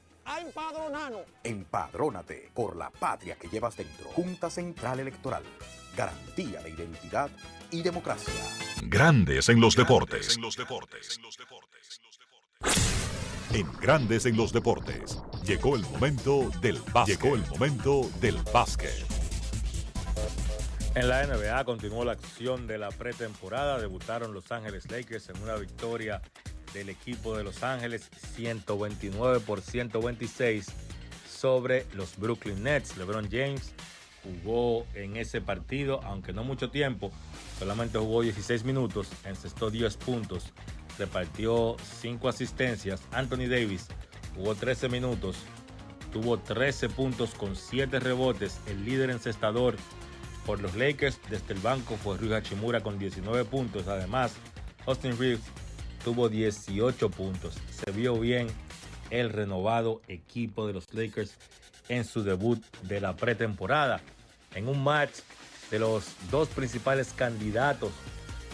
a empadronarnos. Empadrónate por la patria que llevas dentro. Junta Central Electoral. Garantía de identidad y democracia. Grandes en los deportes. En Grandes en los deportes. Llegó el momento del básquet. Llegó el momento del básquet. En la NBA continuó la acción de la pretemporada. Debutaron Los Ángeles Lakers en una victoria del equipo de Los Ángeles 129 por 126 sobre los Brooklyn Nets. LeBron James jugó en ese partido, aunque no mucho tiempo, solamente jugó 16 minutos, encestó 10 puntos, repartió 5 asistencias. Anthony Davis jugó 13 minutos, tuvo 13 puntos con 7 rebotes, el líder encestador por los Lakers desde el banco fue Rui Hachimura con 19 puntos. Además, Austin Reeves tuvo 18 puntos. Se vio bien el renovado equipo de los Lakers en su debut de la pretemporada. En un match de los dos principales candidatos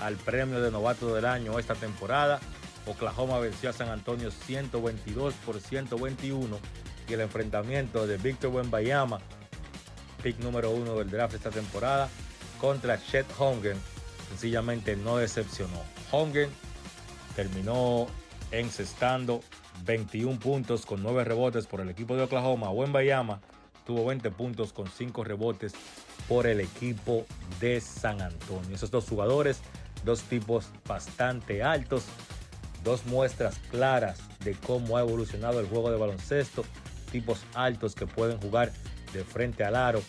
al premio de novato del año esta temporada, Oklahoma venció a San Antonio 122 por 121 y el enfrentamiento de Victor Wembanyama, pick número uno del draft esta temporada, contra Chet Holmgren, sencillamente no decepcionó. Holmgren terminó encestando 21 puntos con 9 rebotes por el equipo de Oklahoma. Wembayama tuvo 20 puntos con 5 rebotes por el equipo de San Antonio. Esos dos jugadores, dos tipos bastante altos, dos muestras claras de cómo ha evolucionado el juego de baloncesto, tipos altos que pueden jugar de frente al aro,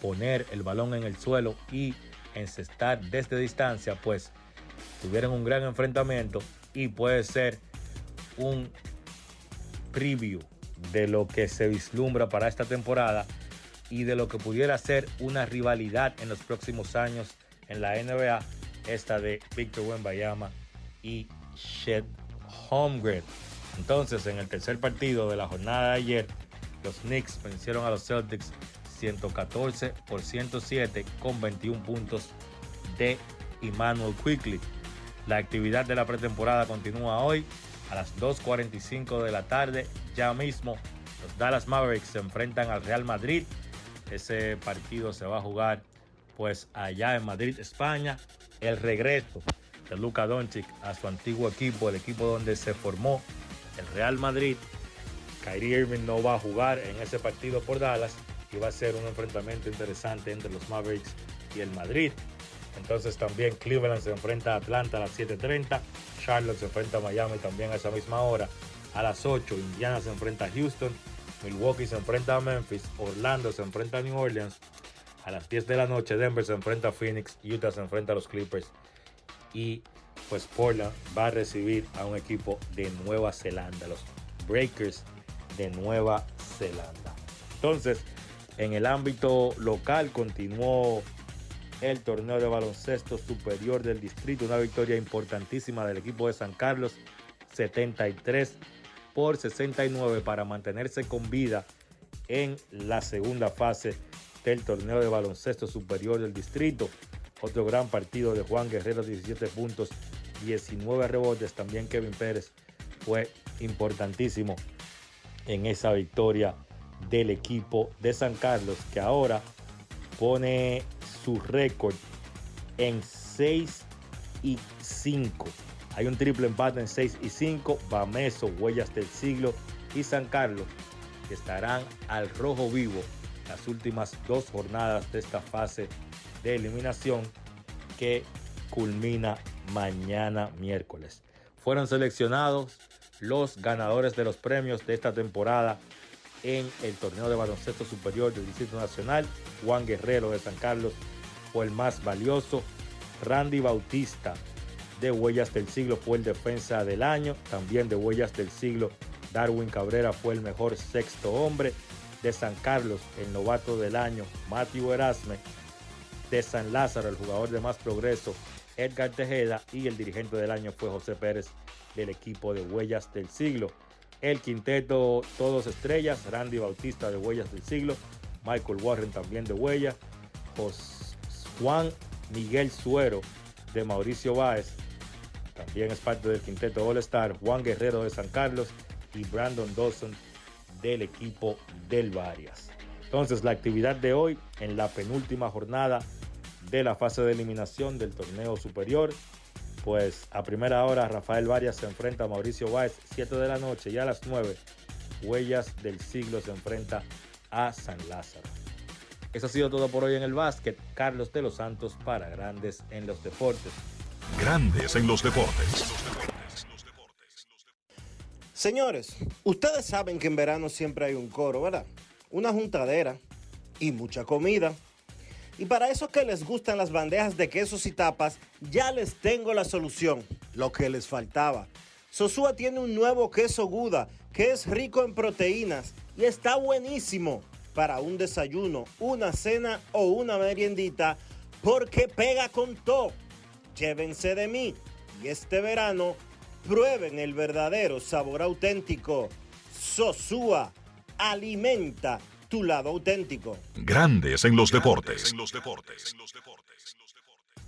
poner el balón en el suelo y encestar desde distancia, pues tuvieron un gran enfrentamiento y puede ser un preview de lo que se vislumbra para esta temporada y de lo que pudiera ser una rivalidad en los próximos años en la NBA, esta de Victor Wembanyama y Shed Holmgren. Entonces, en el tercer partido de la jornada de ayer, los Knicks vencieron a los Celtics 114 por 107 con 21 puntos de Emmanuel Quickly. La actividad de la pretemporada continúa hoy a las 2.45 de la tarde. Ya mismo los Dallas Mavericks se enfrentan al Real Madrid. Ese partido se va a jugar pues allá en Madrid, España. El regreso de Luka Doncic a su antiguo equipo, el equipo donde se formó el Real Madrid. Kyrie Irving no va a jugar en ese partido por Dallas y va a ser un enfrentamiento interesante entre los Mavericks y el Madrid. Entonces también Cleveland se enfrenta a Atlanta a las 7.30. Charlotte se enfrenta a Miami también a esa misma hora. A las 8 Indiana se enfrenta a Houston. Milwaukee se enfrenta a Memphis. Orlando se enfrenta a New Orleans. A las 10 de la noche Denver se enfrenta a Phoenix. Utah se enfrenta a los Clippers. Y pues Portland va a recibir a un equipo de Nueva Zelanda. Los Breakers de Nueva Zelanda. Entonces, en el ámbito local continuó el torneo de baloncesto superior del distrito. Una victoria importantísima del equipo de San Carlos, 73 por 69 para mantenerse con vida en la segunda fase del torneo de baloncesto superior del distrito. Otro gran partido de Juan Guerrero, 17 puntos, 19 rebotes. También Kevin Pérez fue importantísimo en esa victoria del equipo de San Carlos, que ahora pone su récord en 6 y 5. Hay un triple empate en 6 y 5. Bameso, Huellas del Siglo y San Carlos estarán al rojo vivo las últimas dos jornadas de esta fase de eliminación que culmina mañana miércoles. Fueron seleccionados los ganadores de los premios de esta temporada en el torneo de baloncesto superior del Distrito Nacional. Juan Guerrero de San Carlos fue el más valioso. Randy Bautista de Huellas del Siglo fue el defensa del año. También de Huellas del Siglo, Darwin Cabrera fue el mejor sexto hombre. De San Carlos, el novato del año, Matthew Erasme. De San Lázaro, el jugador de más progreso, Edgar Tejeda. Y el dirigente del año fue José Pérez del equipo de Huellas del Siglo. El quinteto Todos Estrellas, Randy Bautista de Huellas del Siglo, Michael Warren también de Huellas, Juan Miguel Suero de Mauricio Báez, también es parte del quinteto All Star, Juan Guerrero de San Carlos y Brandon Dawson del equipo del Varias. Entonces la actividad de hoy en la penúltima jornada de la fase de eliminación del torneo superior pues a primera hora Rafael Varias se enfrenta a Mauricio Báez, 7 de la noche y a las 9 Huellas del Siglo se enfrenta a San Lázaro. Eso ha sido todo por hoy en el básquet. Carlos de los Santos para Grandes en los Deportes. Grandes en los Deportes. Señores, ustedes saben que en verano siempre hay un coro, ¿verdad? Una juntadera y mucha comida. Y para esos que les gustan las bandejas de quesos y tapas, ya les tengo la solución, lo que les faltaba. Sosúa tiene un nuevo queso Guda que es rico en proteínas y está buenísimo para un desayuno, una cena o una meriendita porque pega con todo. Llévense de mí y este verano prueben el verdadero sabor auténtico. Sosúa alimenta tu lado auténtico. Grandes en los deportes.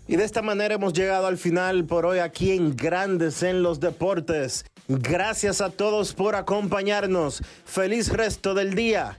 Y de esta manera hemos llegado al final por hoy aquí en Grandes en los Deportes. Gracias a todos por acompañarnos. Feliz resto del día.